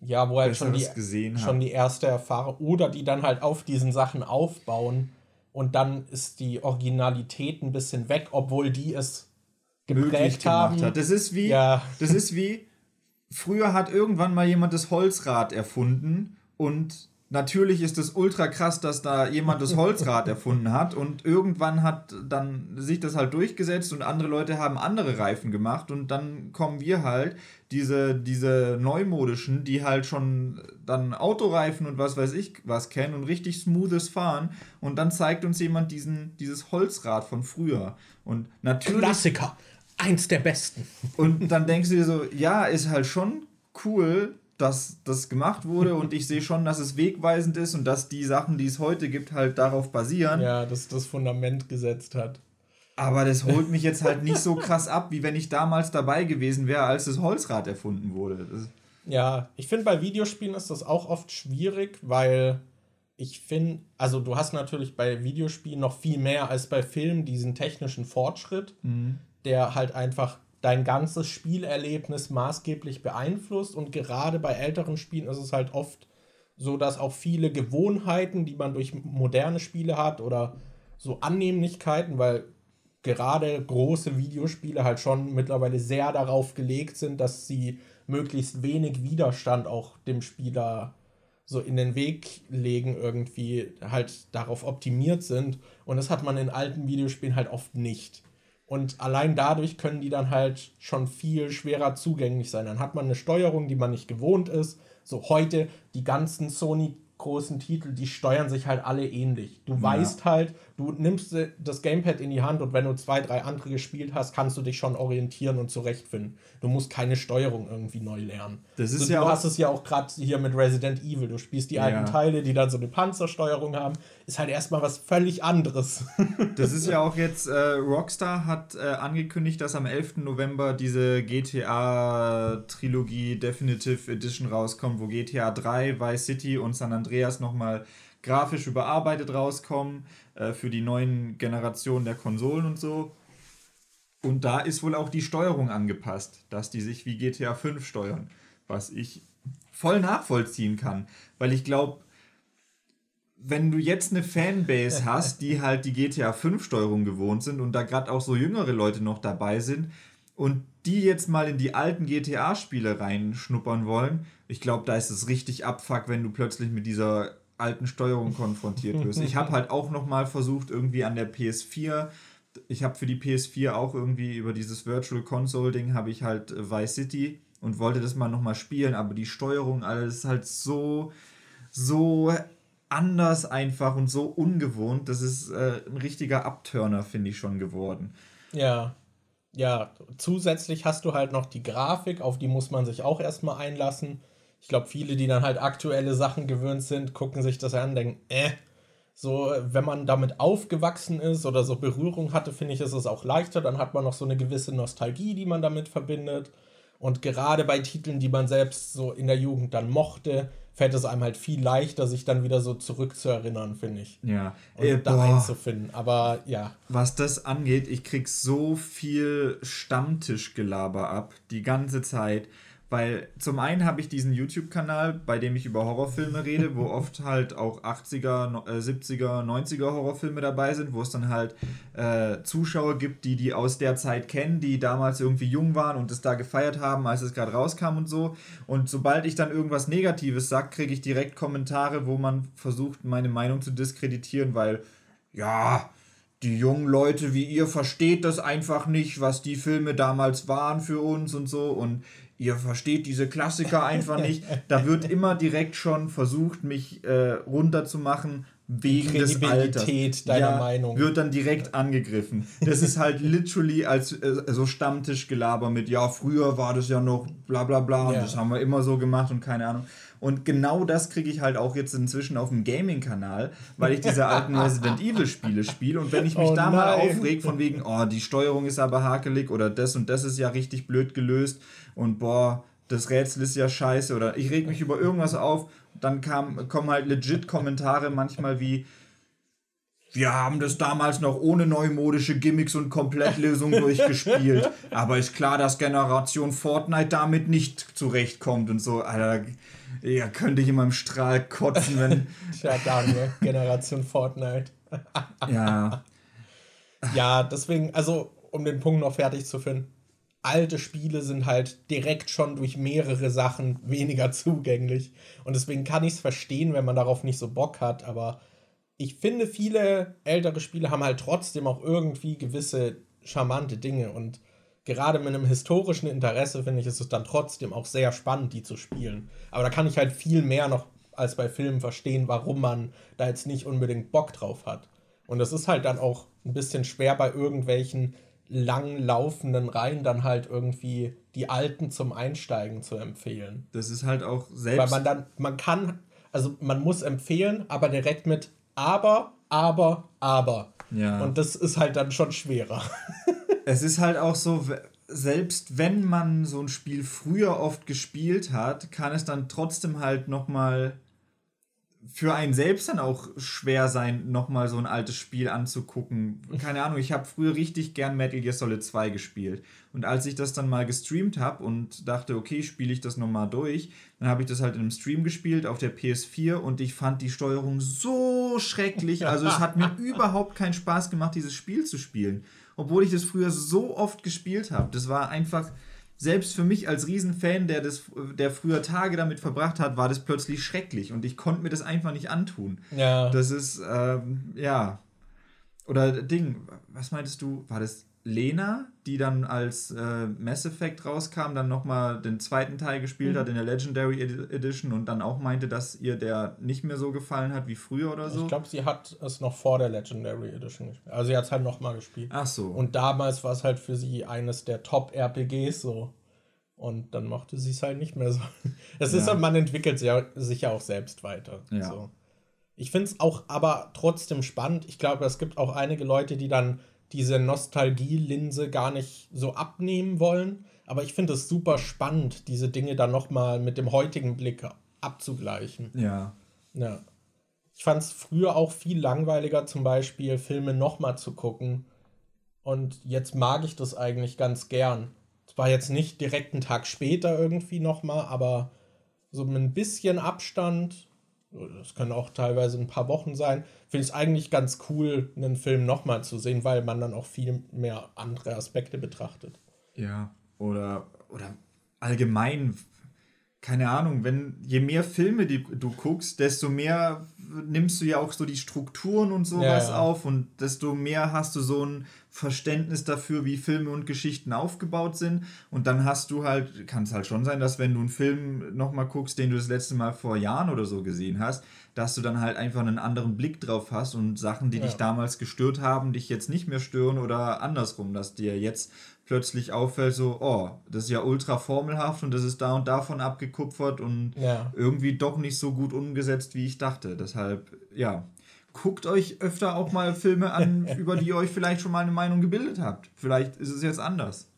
Ja, wo halt schon die, gesehen schon hat. die erste Erfahrung oder die dann halt auf diesen Sachen aufbauen und dann ist die Originalität ein bisschen weg, obwohl die es möglich geprägt gemacht haben. hat. Das ist wie, Ja. das ist wie, früher hat irgendwann mal jemand das Holzrad erfunden und natürlich ist es ultra krass, dass da jemand das Holzrad erfunden hat und irgendwann hat dann sich das halt durchgesetzt und andere Leute haben andere Reifen gemacht und dann kommen wir halt, diese, diese neumodischen, die halt schon dann Autoreifen und was weiß ich was kennen und richtig smoothes fahren und dann zeigt uns jemand diesen, dieses Holzrad von früher und natürlich Klassiker. Eins der besten. und dann denkst du dir so, ja, ist halt schon cool, dass das gemacht wurde und ich sehe schon, dass es wegweisend ist und dass die Sachen, die es heute gibt, halt darauf basieren. Ja, dass das Fundament gesetzt hat. Aber das holt mich jetzt halt nicht so krass ab, wie wenn ich damals dabei gewesen wäre, als das Holzrad erfunden wurde. Das, Ja, ich finde, bei Videospielen ist das auch oft schwierig, weil ich finde, also du hast natürlich bei Videospielen noch viel mehr als bei Filmen diesen technischen Fortschritt, der halt einfach dein ganzes Spielerlebnis maßgeblich beeinflusst. Und gerade bei älteren Spielen ist es halt oft so, dass auch viele Gewohnheiten, die man durch moderne Spiele hat oder so Annehmlichkeiten, weil gerade große Videospiele halt schon mittlerweile sehr darauf gelegt sind, dass sie möglichst wenig Widerstand auch dem Spieler so in den Weg legen, irgendwie halt darauf optimiert sind. Und das hat man in alten Videospielen halt oft nicht. Und allein dadurch können die dann halt schon viel schwerer zugänglich sein. Dann hat man eine Steuerung, die man nicht gewohnt ist. So heute die ganzen Sony großen Titel, die steuern sich halt alle ähnlich. Du weißt halt, du nimmst das Gamepad in die Hand und wenn du zwei, drei andere gespielt hast, kannst du dich schon orientieren und zurechtfinden. Du musst keine Steuerung irgendwie neu lernen. Das ist so, ja du hast es ja auch gerade hier mit Resident Evil. Du spielst die alten Ja. Teile, die dann so eine Panzersteuerung haben. Ist halt erstmal was völlig anderes. das ist ja auch jetzt, äh, Rockstar hat äh, angekündigt, dass am 11. November diese GTA-Trilogie Definitive Edition rauskommt, wo GTA 3, Vice City und San Andreas nochmal grafisch überarbeitet rauskommen äh, für die neuen Generationen der Konsolen und so. Und da ist wohl auch die Steuerung angepasst, dass die sich wie GTA 5 steuern, was ich voll nachvollziehen kann, weil ich glaube, wenn du jetzt eine Fanbase hast, die halt die GTA 5 Steuerung gewohnt sind und da gerade auch so jüngere Leute noch dabei sind und die jetzt mal in die alten GTA Spiele reinschnuppern wollen, ich glaube, da ist es richtig abfuck, wenn du plötzlich mit dieser alten Steuerung konfrontiert wirst. Ich habe halt auch noch mal versucht irgendwie an der PS4 ich habe für die PS4 auch irgendwie über dieses Virtual Console Ding habe ich halt äh, Vice City und wollte das mal noch mal spielen, aber die Steuerung alles ist halt so so anders einfach und so ungewohnt. Das ist äh, ein richtiger Abturner, finde ich schon geworden. Ja. Ja, zusätzlich hast du halt noch die Grafik, auf die muss man sich auch erstmal einlassen. Ich glaube, viele, die dann halt aktuelle Sachen gewöhnt sind, gucken sich das an und denken, äh, so, wenn man damit aufgewachsen ist oder so Berührung hatte, finde ich, ist es auch leichter. Dann hat man noch so eine gewisse Nostalgie, die man damit verbindet. Und gerade bei Titeln, die man selbst so in der Jugend dann mochte, fällt es einem halt viel leichter, sich dann wieder so zurückzuerinnern, finde ich. Ja, Und äh, da boah, einzufinden. Aber ja, was das angeht, ich krieg so viel Stammtischgelaber ab, die ganze Zeit. Weil zum einen habe ich diesen YouTube-Kanal, bei dem ich über Horrorfilme rede, wo oft halt auch 80er, no- äh, 70er, 90er Horrorfilme dabei sind, wo es dann halt äh, Zuschauer gibt, die die aus der Zeit kennen, die damals irgendwie jung waren und es da gefeiert haben, als es gerade rauskam und so. Und sobald ich dann irgendwas Negatives sage, kriege ich direkt Kommentare, wo man versucht, meine Meinung zu diskreditieren, weil ja, die jungen Leute wie ihr versteht das einfach nicht, was die Filme damals waren für uns und so und ihr versteht diese Klassiker einfach nicht. Da wird immer direkt schon versucht, mich äh, runterzumachen wegen des Alters. deiner ja, Meinung. Wird dann direkt angegriffen. Das ist halt literally als äh, so Stammtischgelaber mit, ja, früher war das ja noch bla bla bla, ja. das haben wir immer so gemacht und keine Ahnung. Und genau das kriege ich halt auch jetzt inzwischen auf dem Gaming-Kanal, weil ich diese alten Resident Evil-Spiele spiele. Und wenn ich mich oh da mal aufreg, von wegen, oh, die Steuerung ist aber hakelig oder das und das ist ja richtig blöd gelöst und boah, das Rätsel ist ja scheiße oder ich reg mich über irgendwas auf, dann kam, kommen halt legit Kommentare manchmal wie, wir haben das damals noch ohne neumodische Gimmicks und Komplettlösungen durchgespielt. Aber ist klar, dass Generation Fortnite damit nicht zurechtkommt und so. Alter, ja, könnte ich in meinem Strahl kotzen, wenn. Tja, Daniel, Generation Fortnite. ja. Ja, deswegen, also, um den Punkt noch fertig zu finden alte Spiele sind halt direkt schon durch mehrere Sachen weniger zugänglich. Und deswegen kann ich es verstehen, wenn man darauf nicht so Bock hat. Aber ich finde, viele ältere Spiele haben halt trotzdem auch irgendwie gewisse charmante Dinge. Und gerade mit einem historischen Interesse finde ich, ist es dann trotzdem auch sehr spannend, die zu spielen. Aber da kann ich halt viel mehr noch als bei Filmen verstehen, warum man da jetzt nicht unbedingt Bock drauf hat. Und das ist halt dann auch ein bisschen schwer bei irgendwelchen lang laufenden Reihen dann halt irgendwie die alten zum Einsteigen zu empfehlen. Das ist halt auch selbst. Weil man dann, man kann, also man muss empfehlen, aber direkt mit aber, aber, aber. Ja. Und das ist halt dann schon schwerer. es ist halt auch so, selbst wenn man so ein Spiel früher oft gespielt hat, kann es dann trotzdem halt nochmal für einen selbst dann auch schwer sein, nochmal so ein altes Spiel anzugucken. Keine Ahnung, ich habe früher richtig gern Metal Gear Solid 2 gespielt. Und als ich das dann mal gestreamt habe und dachte, okay, spiele ich das nochmal durch, dann habe ich das halt in einem Stream gespielt auf der PS4 und ich fand die Steuerung so schrecklich. Also es hat mir überhaupt keinen Spaß gemacht, dieses Spiel zu spielen. Obwohl ich das früher so oft gespielt habe. Das war einfach selbst für mich als Riesenfan, der, das, der früher Tage damit verbracht hat, war das plötzlich schrecklich und ich konnte mir das einfach nicht antun. Ja. Das ist, ähm, ja. Oder Ding, was meintest du? War das Lena, die dann als äh, Mass Effect rauskam, dann nochmal den zweiten Teil gespielt mhm. hat in der Legendary Edition und dann auch meinte, dass ihr der nicht mehr so gefallen hat wie früher oder so. Ich glaube, sie hat es noch vor der Legendary Edition gespielt. Also sie hat es halt nochmal gespielt. Ach so. Und damals war es halt für sie eines der Top-RPGs so. Und dann mochte sie es halt nicht mehr so. Es ja. ist halt, man entwickelt sich ja auch selbst weiter. Ja. So. Ich finde es auch aber trotzdem spannend. Ich glaube, es gibt auch einige Leute, die dann diese Nostalgie-Linse gar nicht so abnehmen wollen. Aber ich finde es super spannend, diese Dinge dann nochmal mit dem heutigen Blick abzugleichen. Ja. Ja. Ich fand es früher auch viel langweiliger, zum Beispiel Filme nochmal zu gucken. Und jetzt mag ich das eigentlich ganz gern. Es war jetzt nicht direkt einen Tag später irgendwie nochmal, aber so mit ein bisschen Abstand das können auch teilweise ein paar Wochen sein, finde ich es eigentlich ganz cool, einen Film nochmal zu sehen, weil man dann auch viel mehr andere Aspekte betrachtet. Ja, oder, oder allgemein, keine Ahnung, wenn je mehr Filme die du guckst, desto mehr nimmst du ja auch so die Strukturen und sowas ja, ja. auf und desto mehr hast du so ein Verständnis dafür, wie Filme und Geschichten aufgebaut sind. Und dann hast du halt, kann es halt schon sein, dass wenn du einen Film nochmal guckst, den du das letzte Mal vor Jahren oder so gesehen hast, dass du dann halt einfach einen anderen Blick drauf hast und Sachen, die ja. dich damals gestört haben, dich jetzt nicht mehr stören oder andersrum, dass dir jetzt plötzlich auffällt, so, oh, das ist ja ultra formelhaft und das ist da und davon abgekupfert und ja. irgendwie doch nicht so gut umgesetzt, wie ich dachte. Deshalb, ja, guckt euch öfter auch mal Filme an, über die ihr euch vielleicht schon mal eine Meinung gebildet habt. Vielleicht ist es jetzt anders.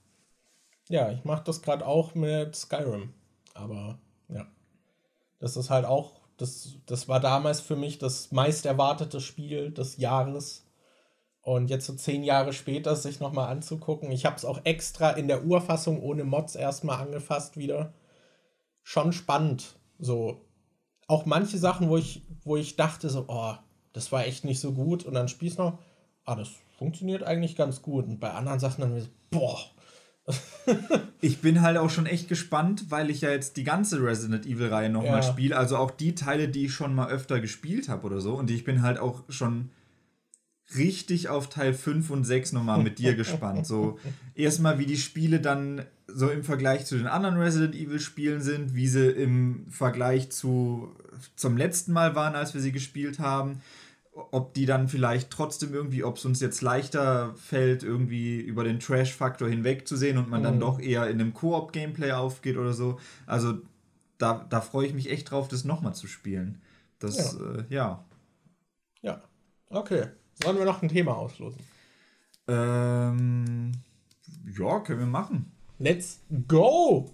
Ja, ich mache das gerade auch mit Skyrim. Aber ja, das ist halt auch, das, das war damals für mich das meist erwartete Spiel des Jahres. Und jetzt so zehn Jahre später sich nochmal anzugucken. Ich habe es auch extra in der Urfassung ohne Mods erstmal angefasst wieder. Schon spannend. So. Auch manche Sachen, wo ich, wo ich dachte, so, oh, das war echt nicht so gut. Und dann spielst du noch, ah, das funktioniert eigentlich ganz gut. Und bei anderen Sachen dann so, boah. ich bin halt auch schon echt gespannt, weil ich ja jetzt die ganze Resident Evil-Reihe nochmal ja. spiele. Also auch die Teile, die ich schon mal öfter gespielt habe oder so. Und ich bin halt auch schon richtig auf Teil 5 und 6 nochmal mit dir gespannt. So, erstmal, wie die Spiele dann so im Vergleich zu den anderen Resident Evil Spielen sind, wie sie im Vergleich zu zum letzten Mal waren, als wir sie gespielt haben. Ob die dann vielleicht trotzdem irgendwie, ob es uns jetzt leichter fällt, irgendwie über den Trash-Faktor hinwegzusehen und man mhm. dann doch eher in einem Koop-Gameplay aufgeht oder so. Also da, da freue ich mich echt drauf, das nochmal zu spielen. Das, ja. Äh, ja. Ja, okay. Sollen wir noch ein Thema auslosen? Ähm, ja, können wir machen. Let's go!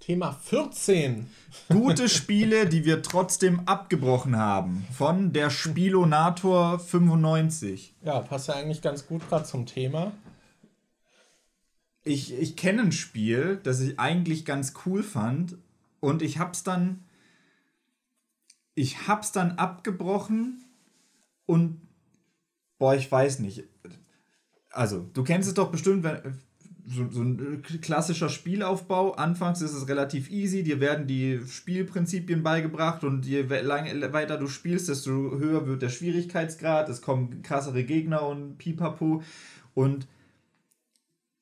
Thema 14. Gute Spiele, die wir trotzdem abgebrochen haben. Von der Spielonator 95. Ja, passt ja eigentlich ganz gut gerade zum Thema. Ich, ich kenne ein Spiel, das ich eigentlich ganz cool fand. Und ich hab's dann ich hab's dann abgebrochen und boah, ich weiß nicht. Also, du kennst es doch bestimmt, wenn, so, so, ein klassischer Spielaufbau. Anfangs ist es relativ easy, dir werden die Spielprinzipien beigebracht und je weiter du spielst, desto höher wird der Schwierigkeitsgrad. Es kommen krassere Gegner und pipapo. Und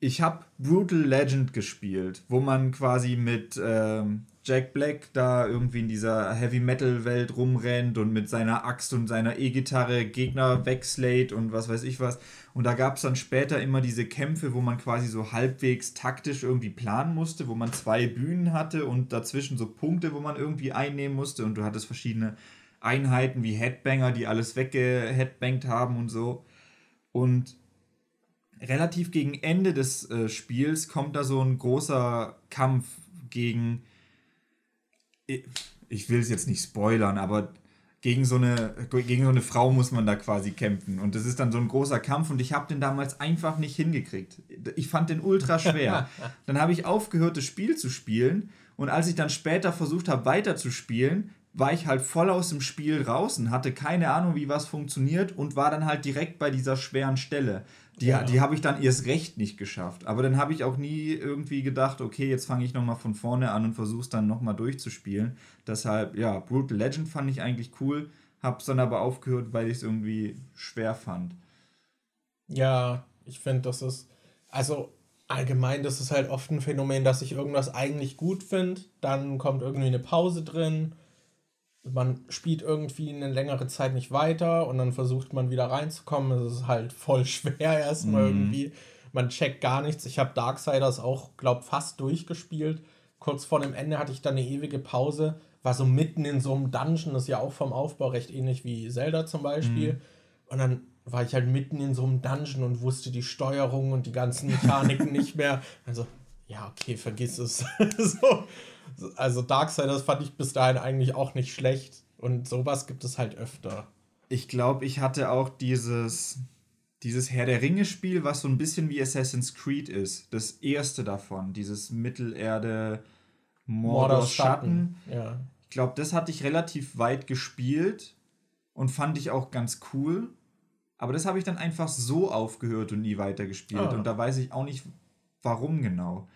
ich habe Brutal Legend gespielt, wo man quasi mit ähm, Jack Black da irgendwie in dieser Heavy Metal Welt rumrennt und mit seiner Axt und seiner E-Gitarre Gegner wegslayt und was weiß ich was. Und da gab es dann später immer diese Kämpfe, wo man quasi so halbwegs taktisch irgendwie planen musste, wo man zwei Bühnen hatte und dazwischen so Punkte, wo man irgendwie einnehmen musste und du hattest verschiedene Einheiten wie Headbanger, die alles weggeheadbangt haben und so. Und relativ gegen Ende des äh, Spiels kommt da so ein großer Kampf gegen ich will es jetzt nicht spoilern, aber gegen so, eine, gegen so eine Frau muss man da quasi kämpfen. Und das ist dann so ein großer Kampf und ich habe den damals einfach nicht hingekriegt. Ich fand den ultra schwer. dann habe ich aufgehört, das Spiel zu spielen. Und als ich dann später versucht habe, weiterzuspielen, war ich halt voll aus dem Spiel draußen, hatte keine Ahnung, wie was funktioniert und war dann halt direkt bei dieser schweren Stelle. Die, ja. die habe ich dann erst recht nicht geschafft. Aber dann habe ich auch nie irgendwie gedacht, okay, jetzt fange ich nochmal von vorne an und versuche es dann nochmal durchzuspielen. Deshalb, ja, Brutal Legend fand ich eigentlich cool, habe es dann aber aufgehört, weil ich es irgendwie schwer fand. Ja, ich finde, das ist, also allgemein, das ist halt oft ein Phänomen, dass ich irgendwas eigentlich gut finde, dann kommt irgendwie eine Pause drin man spielt irgendwie eine längere Zeit nicht weiter und dann versucht man wieder reinzukommen. Es ist halt voll schwer erstmal mhm. irgendwie. Man checkt gar nichts. Ich habe Darksiders auch, glaube fast durchgespielt. Kurz vor dem Ende hatte ich dann eine ewige Pause. War so mitten in so einem Dungeon, das ist ja auch vom Aufbau recht ähnlich wie Zelda zum Beispiel. Mhm. Und dann war ich halt mitten in so einem Dungeon und wusste die Steuerung und die ganzen Mechaniken nicht mehr. Also, ja, okay, vergiss es. so, also Darksiders fand ich bis dahin eigentlich auch nicht schlecht. Und sowas gibt es halt öfter. Ich glaube, ich hatte auch dieses, dieses Herr der Ringe-Spiel, was so ein bisschen wie Assassin's Creed ist. Das erste davon, dieses Mittelerde Mordors Schatten. Schatten. Ja. Ich glaube, das hatte ich relativ weit gespielt und fand ich auch ganz cool. Aber das habe ich dann einfach so aufgehört und nie weitergespielt. Ah. Und da weiß ich auch nicht, warum genau.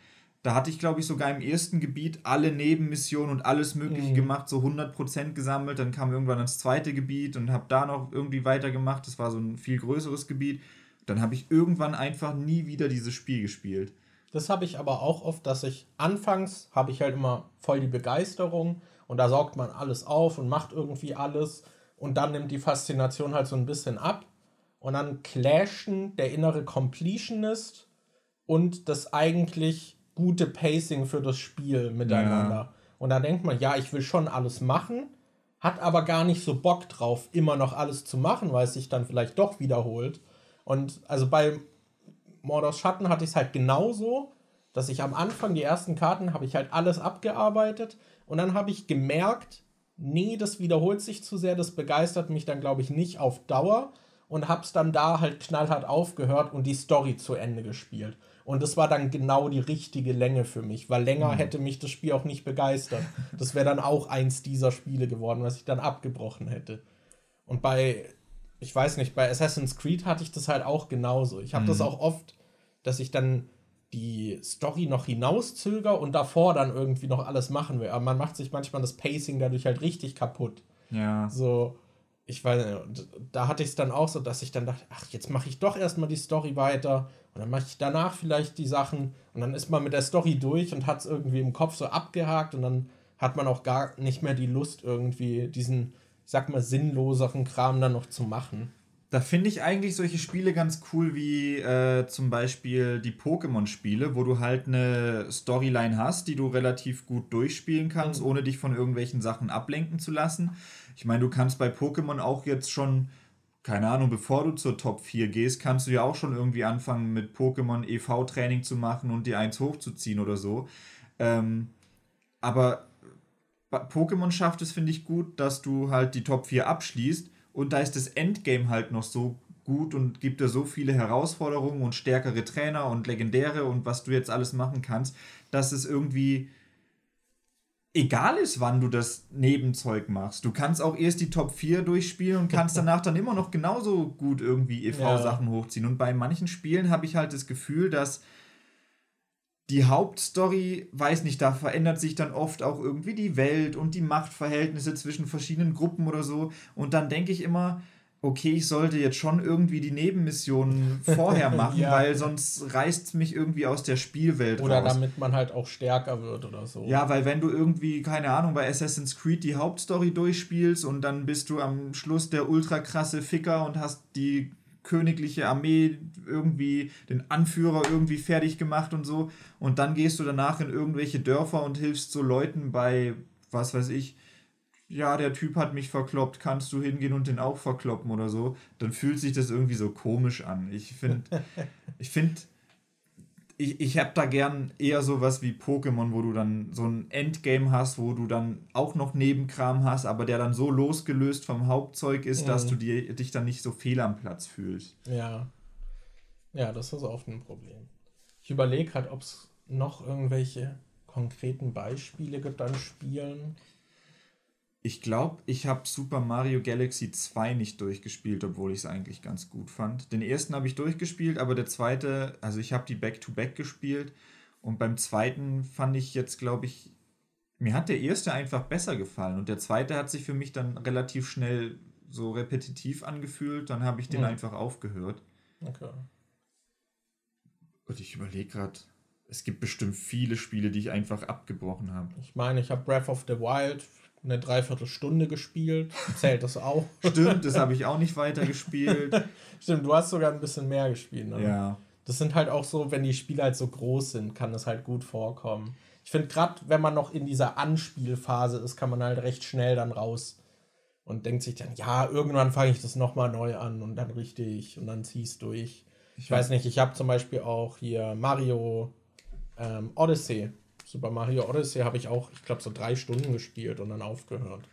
Da hatte ich, glaube ich, sogar im ersten Gebiet alle Nebenmissionen und alles Mögliche mhm. gemacht, so 100% gesammelt. Dann kam irgendwann das zweite Gebiet und habe da noch irgendwie weitergemacht. Das war so ein viel größeres Gebiet. Dann habe ich irgendwann einfach nie wieder dieses Spiel gespielt. Das habe ich aber auch oft, dass ich anfangs habe ich halt immer voll die Begeisterung und da saugt man alles auf und macht irgendwie alles und dann nimmt die Faszination halt so ein bisschen ab und dann clashen der innere Completionist und das eigentlich gute Pacing für das Spiel miteinander. Ja. Und da denkt man, ja, ich will schon alles machen, hat aber gar nicht so Bock drauf, immer noch alles zu machen, weil es sich dann vielleicht doch wiederholt. Und also bei Mordors Schatten hatte ich es halt genauso, dass ich am Anfang die ersten Karten habe ich halt alles abgearbeitet und dann habe ich gemerkt, nee, das wiederholt sich zu sehr, das begeistert mich dann glaube ich nicht auf Dauer und hab's dann da halt knallhart aufgehört und die Story zu Ende gespielt. Und das war dann genau die richtige Länge für mich, weil länger mhm. hätte mich das Spiel auch nicht begeistert. Das wäre dann auch eins dieser Spiele geworden, was ich dann abgebrochen hätte. Und bei, ich weiß nicht, bei Assassin's Creed hatte ich das halt auch genauso. Ich habe mhm. das auch oft, dass ich dann die Story noch hinauszöger und davor dann irgendwie noch alles machen will. Aber man macht sich manchmal das Pacing dadurch halt richtig kaputt. Ja. So, ich weiß, da hatte ich es dann auch so, dass ich dann dachte, ach, jetzt mache ich doch erstmal die Story weiter und dann mache ich danach vielleicht die Sachen und dann ist man mit der Story durch und hat es irgendwie im Kopf so abgehakt und dann hat man auch gar nicht mehr die Lust, irgendwie diesen, ich sag mal, sinnloseren Kram dann noch zu machen. Da finde ich eigentlich solche Spiele ganz cool wie äh, zum Beispiel die Pokémon-Spiele, wo du halt eine Storyline hast, die du relativ gut durchspielen kannst, mhm. ohne dich von irgendwelchen Sachen ablenken zu lassen. Ich meine, du kannst bei Pokémon auch jetzt schon, keine Ahnung, bevor du zur Top 4 gehst, kannst du ja auch schon irgendwie anfangen mit Pokémon EV-Training zu machen und die 1 hochzuziehen oder so. Ähm, aber Pokémon schafft es, finde ich, gut, dass du halt die Top 4 abschließt und da ist das Endgame halt noch so gut und gibt dir so viele Herausforderungen und stärkere Trainer und Legendäre und was du jetzt alles machen kannst, dass es irgendwie egal ist, wann du das Nebenzeug machst. Du kannst auch erst die Top 4 durchspielen und kannst danach dann immer noch genauso gut irgendwie EV-Sachen ja. hochziehen. Und bei manchen Spielen habe ich halt das Gefühl, dass die Hauptstory, weiß nicht, da verändert sich dann oft auch irgendwie die Welt und die Machtverhältnisse zwischen verschiedenen Gruppen oder so. Und dann denke ich immer, okay, ich sollte jetzt schon irgendwie die Nebenmissionen vorher machen, ja. weil sonst reißt es mich irgendwie aus der Spielwelt oder raus. damit man halt auch stärker wird oder so. Ja, weil wenn du irgendwie, keine Ahnung, bei Assassin's Creed die Hauptstory durchspielst und dann bist du am Schluss der ultra krasse Ficker und hast die königliche Armee irgendwie, den Anführer irgendwie fertig gemacht und so. Und dann gehst du danach in irgendwelche Dörfer und hilfst so Leuten bei, was weiß ich, ja, der Typ hat mich verkloppt, kannst du hingehen und den auch verkloppen oder so, dann fühlt sich das irgendwie so komisch an. Ich finde, ich finde, ich, ich habe da gern eher sowas wie Pokémon, wo du dann so ein Endgame hast, wo du dann auch noch Nebenkram hast, aber der dann so losgelöst vom Hauptzeug ist, mhm. dass du dir, dich dann nicht so fehl am Platz fühlst. Ja. Ja, das ist oft ein Problem. Ich überlege gerade, ob es noch irgendwelche konkreten Beispiele gibt an Spielen. Ich glaube, ich habe Super Mario Galaxy 2 nicht durchgespielt, obwohl ich es eigentlich ganz gut fand. Den ersten habe ich durchgespielt, aber der zweite, also ich habe die Back-to-Back -back gespielt und beim zweiten fand ich jetzt, glaube ich, mir hat der erste einfach besser gefallen und der zweite hat sich für mich dann relativ schnell so repetitiv angefühlt. Dann habe ich den mhm. einfach aufgehört. Okay. Und ich überlege gerade, es gibt bestimmt viele Spiele, die ich einfach abgebrochen habe. Ich meine, ich habe Breath of the Wild eine Dreiviertelstunde gespielt. Zählt das auch? Stimmt, das habe ich auch nicht weiter gespielt. Stimmt, du hast sogar ein bisschen mehr gespielt. Ne? Ja. Das sind halt auch so, wenn die Spiele halt so groß sind, kann das halt gut vorkommen. Ich finde, gerade wenn man noch in dieser Anspielphase ist, kann man halt recht schnell dann raus und denkt sich dann, ja, irgendwann fange ich das nochmal neu an und dann richtig und dann ziehst durch. Ich, ich weiß nicht, ich habe zum Beispiel auch hier Mario ähm, Odyssey Super Mario Odyssey habe ich auch, ich glaube, so drei Stunden gespielt und dann aufgehört.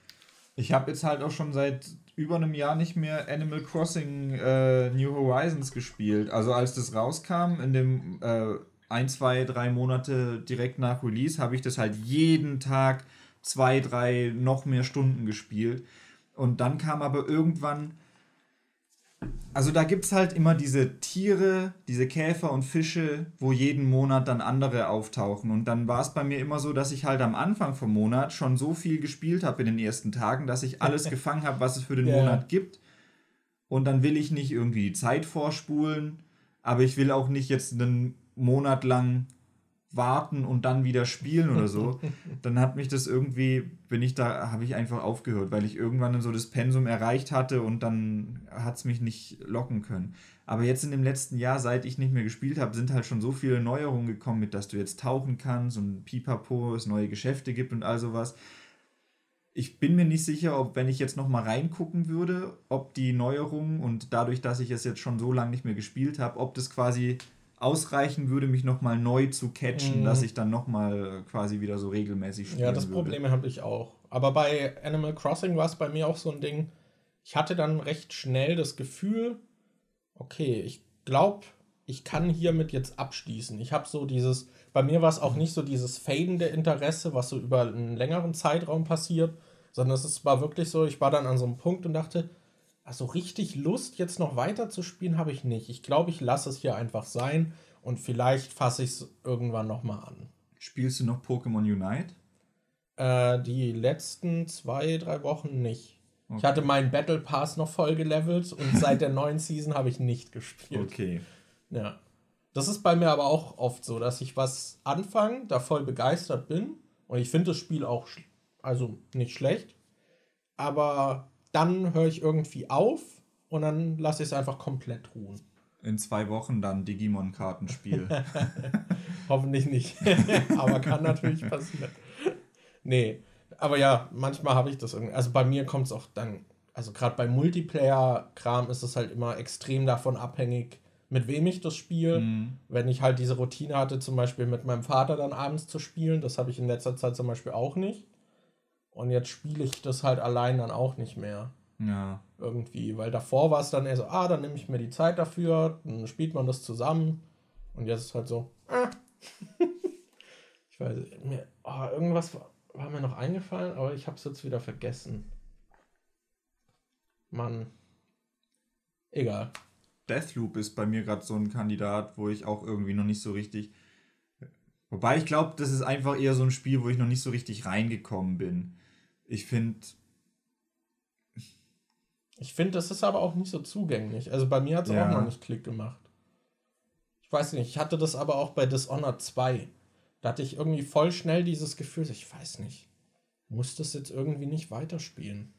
Ich habe jetzt halt auch schon seit über einem Jahr nicht mehr Animal Crossing äh, New Horizons gespielt. Also als das rauskam, in dem äh, ein, zwei, drei Monate direkt nach Release, habe ich das halt jeden Tag zwei, drei, noch mehr Stunden gespielt. Und dann kam aber irgendwann also da gibt es halt immer diese Tiere, diese Käfer und Fische, wo jeden Monat dann andere auftauchen. Und dann war es bei mir immer so, dass ich halt am Anfang vom Monat schon so viel gespielt habe in den ersten Tagen, dass ich alles gefangen habe, was es für den ja. Monat gibt. Und dann will ich nicht irgendwie die Zeit vorspulen, aber ich will auch nicht jetzt einen Monat lang warten und dann wieder spielen oder so, dann hat mich das irgendwie, bin ich da, habe ich einfach aufgehört, weil ich irgendwann so das Pensum erreicht hatte und dann hat es mich nicht locken können. Aber jetzt in dem letzten Jahr, seit ich nicht mehr gespielt habe, sind halt schon so viele Neuerungen gekommen, mit dass du jetzt tauchen kannst und pipapo, es neue Geschäfte gibt und all sowas. Ich bin mir nicht sicher, ob wenn ich jetzt noch mal reingucken würde, ob die Neuerungen und dadurch, dass ich es jetzt schon so lange nicht mehr gespielt habe, ob das quasi ausreichen würde, mich nochmal neu zu catchen, mhm. dass ich dann nochmal quasi wieder so regelmäßig spiele. Ja, das würde. Problem habe ich auch. Aber bei Animal Crossing war es bei mir auch so ein Ding. Ich hatte dann recht schnell das Gefühl, okay, ich glaube, ich kann hiermit jetzt abschließen. Ich habe so dieses, bei mir war es auch nicht so dieses fadende Interesse, was so über einen längeren Zeitraum passiert, sondern es war wirklich so, ich war dann an so einem Punkt und dachte, also richtig Lust, jetzt noch weiter zu spielen, habe ich nicht. Ich glaube, ich lasse es hier einfach sein und vielleicht fasse ich es irgendwann nochmal an. Spielst du noch Pokémon Unite? Äh, die letzten zwei, drei Wochen nicht. Okay. Ich hatte meinen Battle Pass noch voll gelevelt und seit der neuen Season habe ich nicht gespielt. Okay. Ja. Das ist bei mir aber auch oft so, dass ich was anfange, da voll begeistert bin und ich finde das Spiel auch also nicht schlecht, aber dann höre ich irgendwie auf und dann lasse ich es einfach komplett ruhen. In zwei Wochen dann Digimon-Kartenspiel. Hoffentlich nicht. aber kann natürlich passieren. Nee, aber ja, manchmal habe ich das irgendwie. Also bei mir kommt es auch dann, also gerade bei Multiplayer-Kram ist es halt immer extrem davon abhängig, mit wem ich das spiele. Mhm. Wenn ich halt diese Routine hatte, zum Beispiel mit meinem Vater dann abends zu spielen, das habe ich in letzter Zeit zum Beispiel auch nicht. Und jetzt spiele ich das halt allein dann auch nicht mehr. Ja. Irgendwie, weil davor war es dann eher so, ah, dann nehme ich mir die Zeit dafür, dann spielt man das zusammen. Und jetzt ist halt so, ah. ich weiß, mir, oh, irgendwas war, war mir noch eingefallen, aber ich habe es jetzt wieder vergessen. Mann. Egal. Deathloop ist bei mir gerade so ein Kandidat, wo ich auch irgendwie noch nicht so richtig. Wobei ich glaube, das ist einfach eher so ein Spiel, wo ich noch nicht so richtig reingekommen bin. Ich finde. Ich finde, das ist aber auch nicht so zugänglich. Also bei mir hat es ja. auch noch nicht Klick gemacht. Ich weiß nicht, ich hatte das aber auch bei Dishonored 2. Da hatte ich irgendwie voll schnell dieses Gefühl, ich weiß nicht, muss das jetzt irgendwie nicht weiterspielen.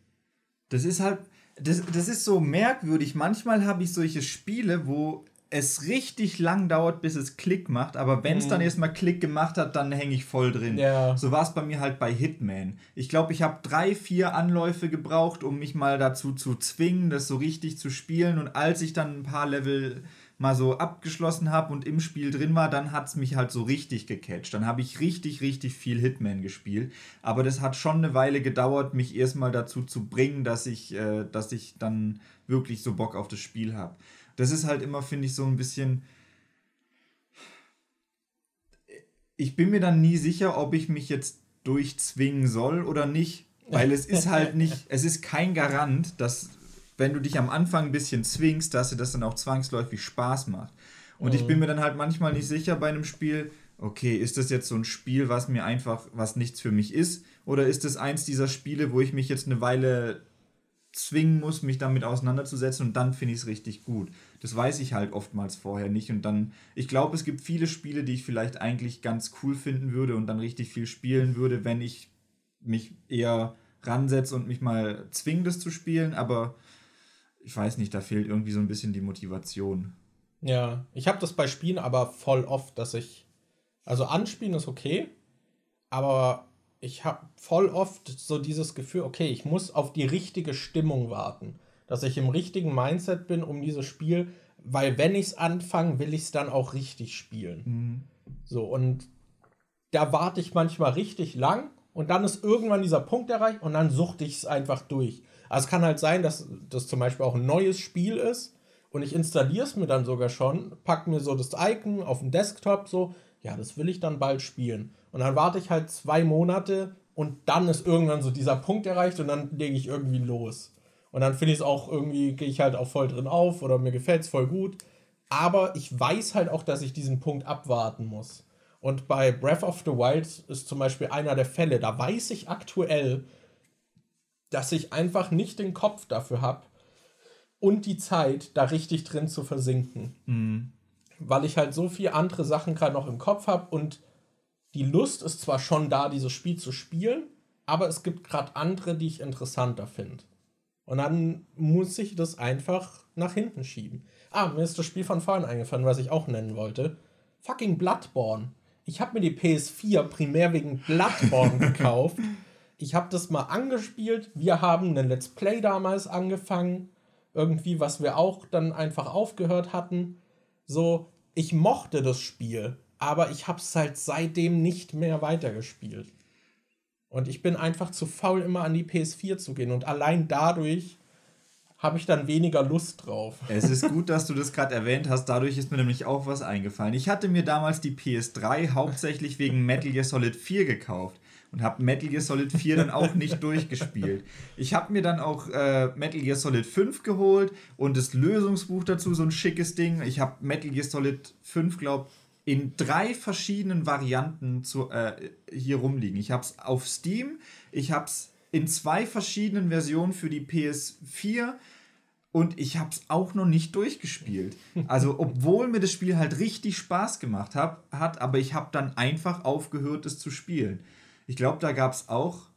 Das ist halt, das, das ist so merkwürdig. Manchmal habe ich solche Spiele, wo es richtig lang dauert, bis es Klick macht, aber wenn es mhm. dann erstmal Klick gemacht hat, dann hänge ich voll drin. Ja. So war es bei mir halt bei Hitman. Ich glaube, ich habe drei, vier Anläufe gebraucht, um mich mal dazu zu zwingen, das so richtig zu spielen. Und als ich dann ein paar Level mal so abgeschlossen habe und im Spiel drin war, dann hat es mich halt so richtig gecatcht. Dann habe ich richtig, richtig viel Hitman gespielt. Aber das hat schon eine Weile gedauert, mich erstmal dazu zu bringen, dass ich, äh, dass ich dann wirklich so Bock auf das Spiel habe. Das ist halt immer, finde ich, so ein bisschen. Ich bin mir dann nie sicher, ob ich mich jetzt durchzwingen soll oder nicht. Weil es ist halt nicht, es ist kein Garant, dass wenn du dich am Anfang ein bisschen zwingst, dass dir das dann auch zwangsläufig Spaß macht. Und mhm. ich bin mir dann halt manchmal nicht sicher bei einem Spiel, okay, ist das jetzt so ein Spiel, was mir einfach, was nichts für mich ist? Oder ist es eins dieser Spiele, wo ich mich jetzt eine Weile zwingen muss, mich damit auseinanderzusetzen und dann finde ich es richtig gut. Das weiß ich halt oftmals vorher nicht und dann, ich glaube, es gibt viele Spiele, die ich vielleicht eigentlich ganz cool finden würde und dann richtig viel spielen würde, wenn ich mich eher ransetze und mich mal zwinge, das zu spielen, aber ich weiß nicht, da fehlt irgendwie so ein bisschen die Motivation. Ja, ich habe das bei Spielen aber voll oft, dass ich. Also anspielen ist okay, aber ich habe voll oft so dieses Gefühl, okay, ich muss auf die richtige Stimmung warten. Dass ich im richtigen Mindset bin, um dieses Spiel, weil wenn ich es anfange, will ich es dann auch richtig spielen. Mhm. So, und da warte ich manchmal richtig lang und dann ist irgendwann dieser Punkt erreicht und dann suchte ich es einfach durch. Also es kann halt sein, dass das zum Beispiel auch ein neues Spiel ist und ich installiere es mir dann sogar schon, packe mir so das Icon auf dem Desktop so, ja, das will ich dann bald spielen. Und dann warte ich halt zwei Monate und dann ist irgendwann so dieser Punkt erreicht und dann lege ich irgendwie los. Und dann finde ich es auch irgendwie, gehe ich halt auch voll drin auf oder mir gefällt es voll gut. Aber ich weiß halt auch, dass ich diesen Punkt abwarten muss. Und bei Breath of the Wild ist zum Beispiel einer der Fälle, da weiß ich aktuell, dass ich einfach nicht den Kopf dafür habe und die Zeit, da richtig drin zu versinken. Mhm. Weil ich halt so viele andere Sachen gerade noch im Kopf habe und die Lust ist zwar schon da, dieses Spiel zu spielen, aber es gibt gerade andere, die ich interessanter finde. Und dann muss ich das einfach nach hinten schieben. Ah, mir ist das Spiel von vorhin eingefallen, was ich auch nennen wollte. Fucking Bloodborne. Ich habe mir die PS4 primär wegen Bloodborne gekauft ich habe das mal angespielt. Wir haben einen Let's Play damals angefangen. Irgendwie, was wir auch dann einfach aufgehört hatten. So, ich mochte das Spiel, aber ich habe es halt seitdem nicht mehr weitergespielt. Und ich bin einfach zu faul, immer an die PS4 zu gehen. Und allein dadurch habe ich dann weniger Lust drauf. Es ist gut, dass du das gerade erwähnt hast. Dadurch ist mir nämlich auch was eingefallen. Ich hatte mir damals die PS3 hauptsächlich wegen Metal Gear Solid 4 gekauft und habe Metal Gear Solid 4 dann auch nicht durchgespielt. Ich habe mir dann auch äh, Metal Gear Solid 5 geholt und das Lösungsbuch dazu, so ein schickes Ding. Ich habe Metal Gear Solid 5, glaube in drei verschiedenen Varianten zu, äh, hier rumliegen. Ich habe es auf Steam, ich habe es in zwei verschiedenen Versionen für die PS4 und ich habe es auch noch nicht durchgespielt. Also, obwohl mir das Spiel halt richtig Spaß gemacht hab, hat, aber ich habe dann einfach aufgehört, es zu spielen. Ich glaube, da gab es auch.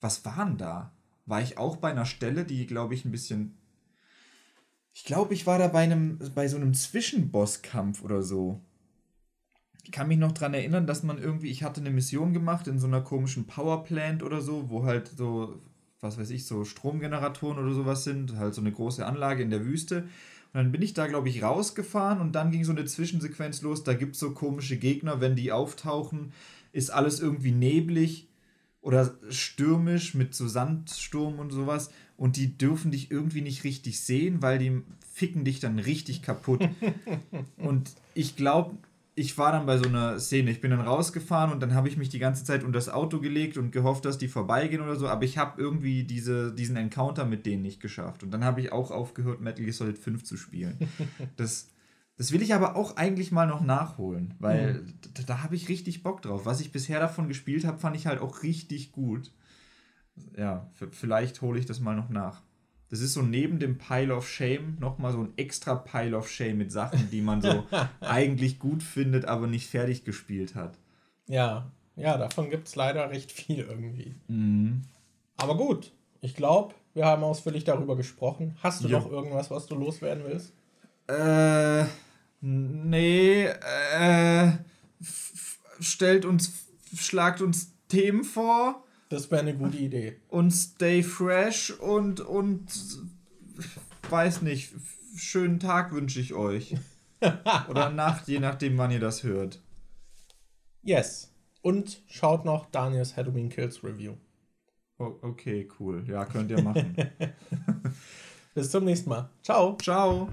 Was waren da? War ich auch bei einer Stelle, die, glaube ich, ein bisschen. Ich glaube, ich war da bei, einem, bei so einem Zwischenbosskampf oder so. Ich kann mich noch daran erinnern, dass man irgendwie, ich hatte eine Mission gemacht in so einer komischen Powerplant oder so, wo halt so was weiß ich, so Stromgeneratoren oder sowas sind, halt so eine große Anlage in der Wüste. Und dann bin ich da, glaube ich, rausgefahren und dann ging so eine Zwischensequenz los. Da gibt es so komische Gegner, wenn die auftauchen, ist alles irgendwie neblig oder stürmisch mit so Sandsturm und sowas. Und die dürfen dich irgendwie nicht richtig sehen, weil die ficken dich dann richtig kaputt. und ich glaube, ich war dann bei so einer Szene. Ich bin dann rausgefahren und dann habe ich mich die ganze Zeit unter das Auto gelegt und gehofft, dass die vorbeigehen oder so. Aber ich habe irgendwie diese, diesen Encounter mit denen nicht geschafft. Und dann habe ich auch aufgehört, Metal Gear Solid 5 zu spielen. Das, das will ich aber auch eigentlich mal noch nachholen, weil mhm. da, da habe ich richtig Bock drauf. Was ich bisher davon gespielt habe, fand ich halt auch richtig gut. Ja, vielleicht hole ich das mal noch nach. Das ist so neben dem Pile of Shame nochmal so ein extra Pile of Shame mit Sachen, die man so eigentlich gut findet, aber nicht fertig gespielt hat. Ja, ja, davon gibt es leider recht viel irgendwie. Mhm. Aber gut, ich glaube, wir haben ausführlich darüber gesprochen. Hast du ja. noch irgendwas, was du loswerden willst? Äh, nee, äh, stellt uns, schlagt uns Themen vor. Das wäre eine gute Idee. Und stay fresh und, und weiß nicht, schönen Tag wünsche ich euch. Oder Nacht, je nachdem, wann ihr das hört. Yes. Und schaut noch Daniels Halloween Kills Review. Oh, okay, cool. Ja, könnt ihr machen. Bis zum nächsten Mal. Ciao. Ciao.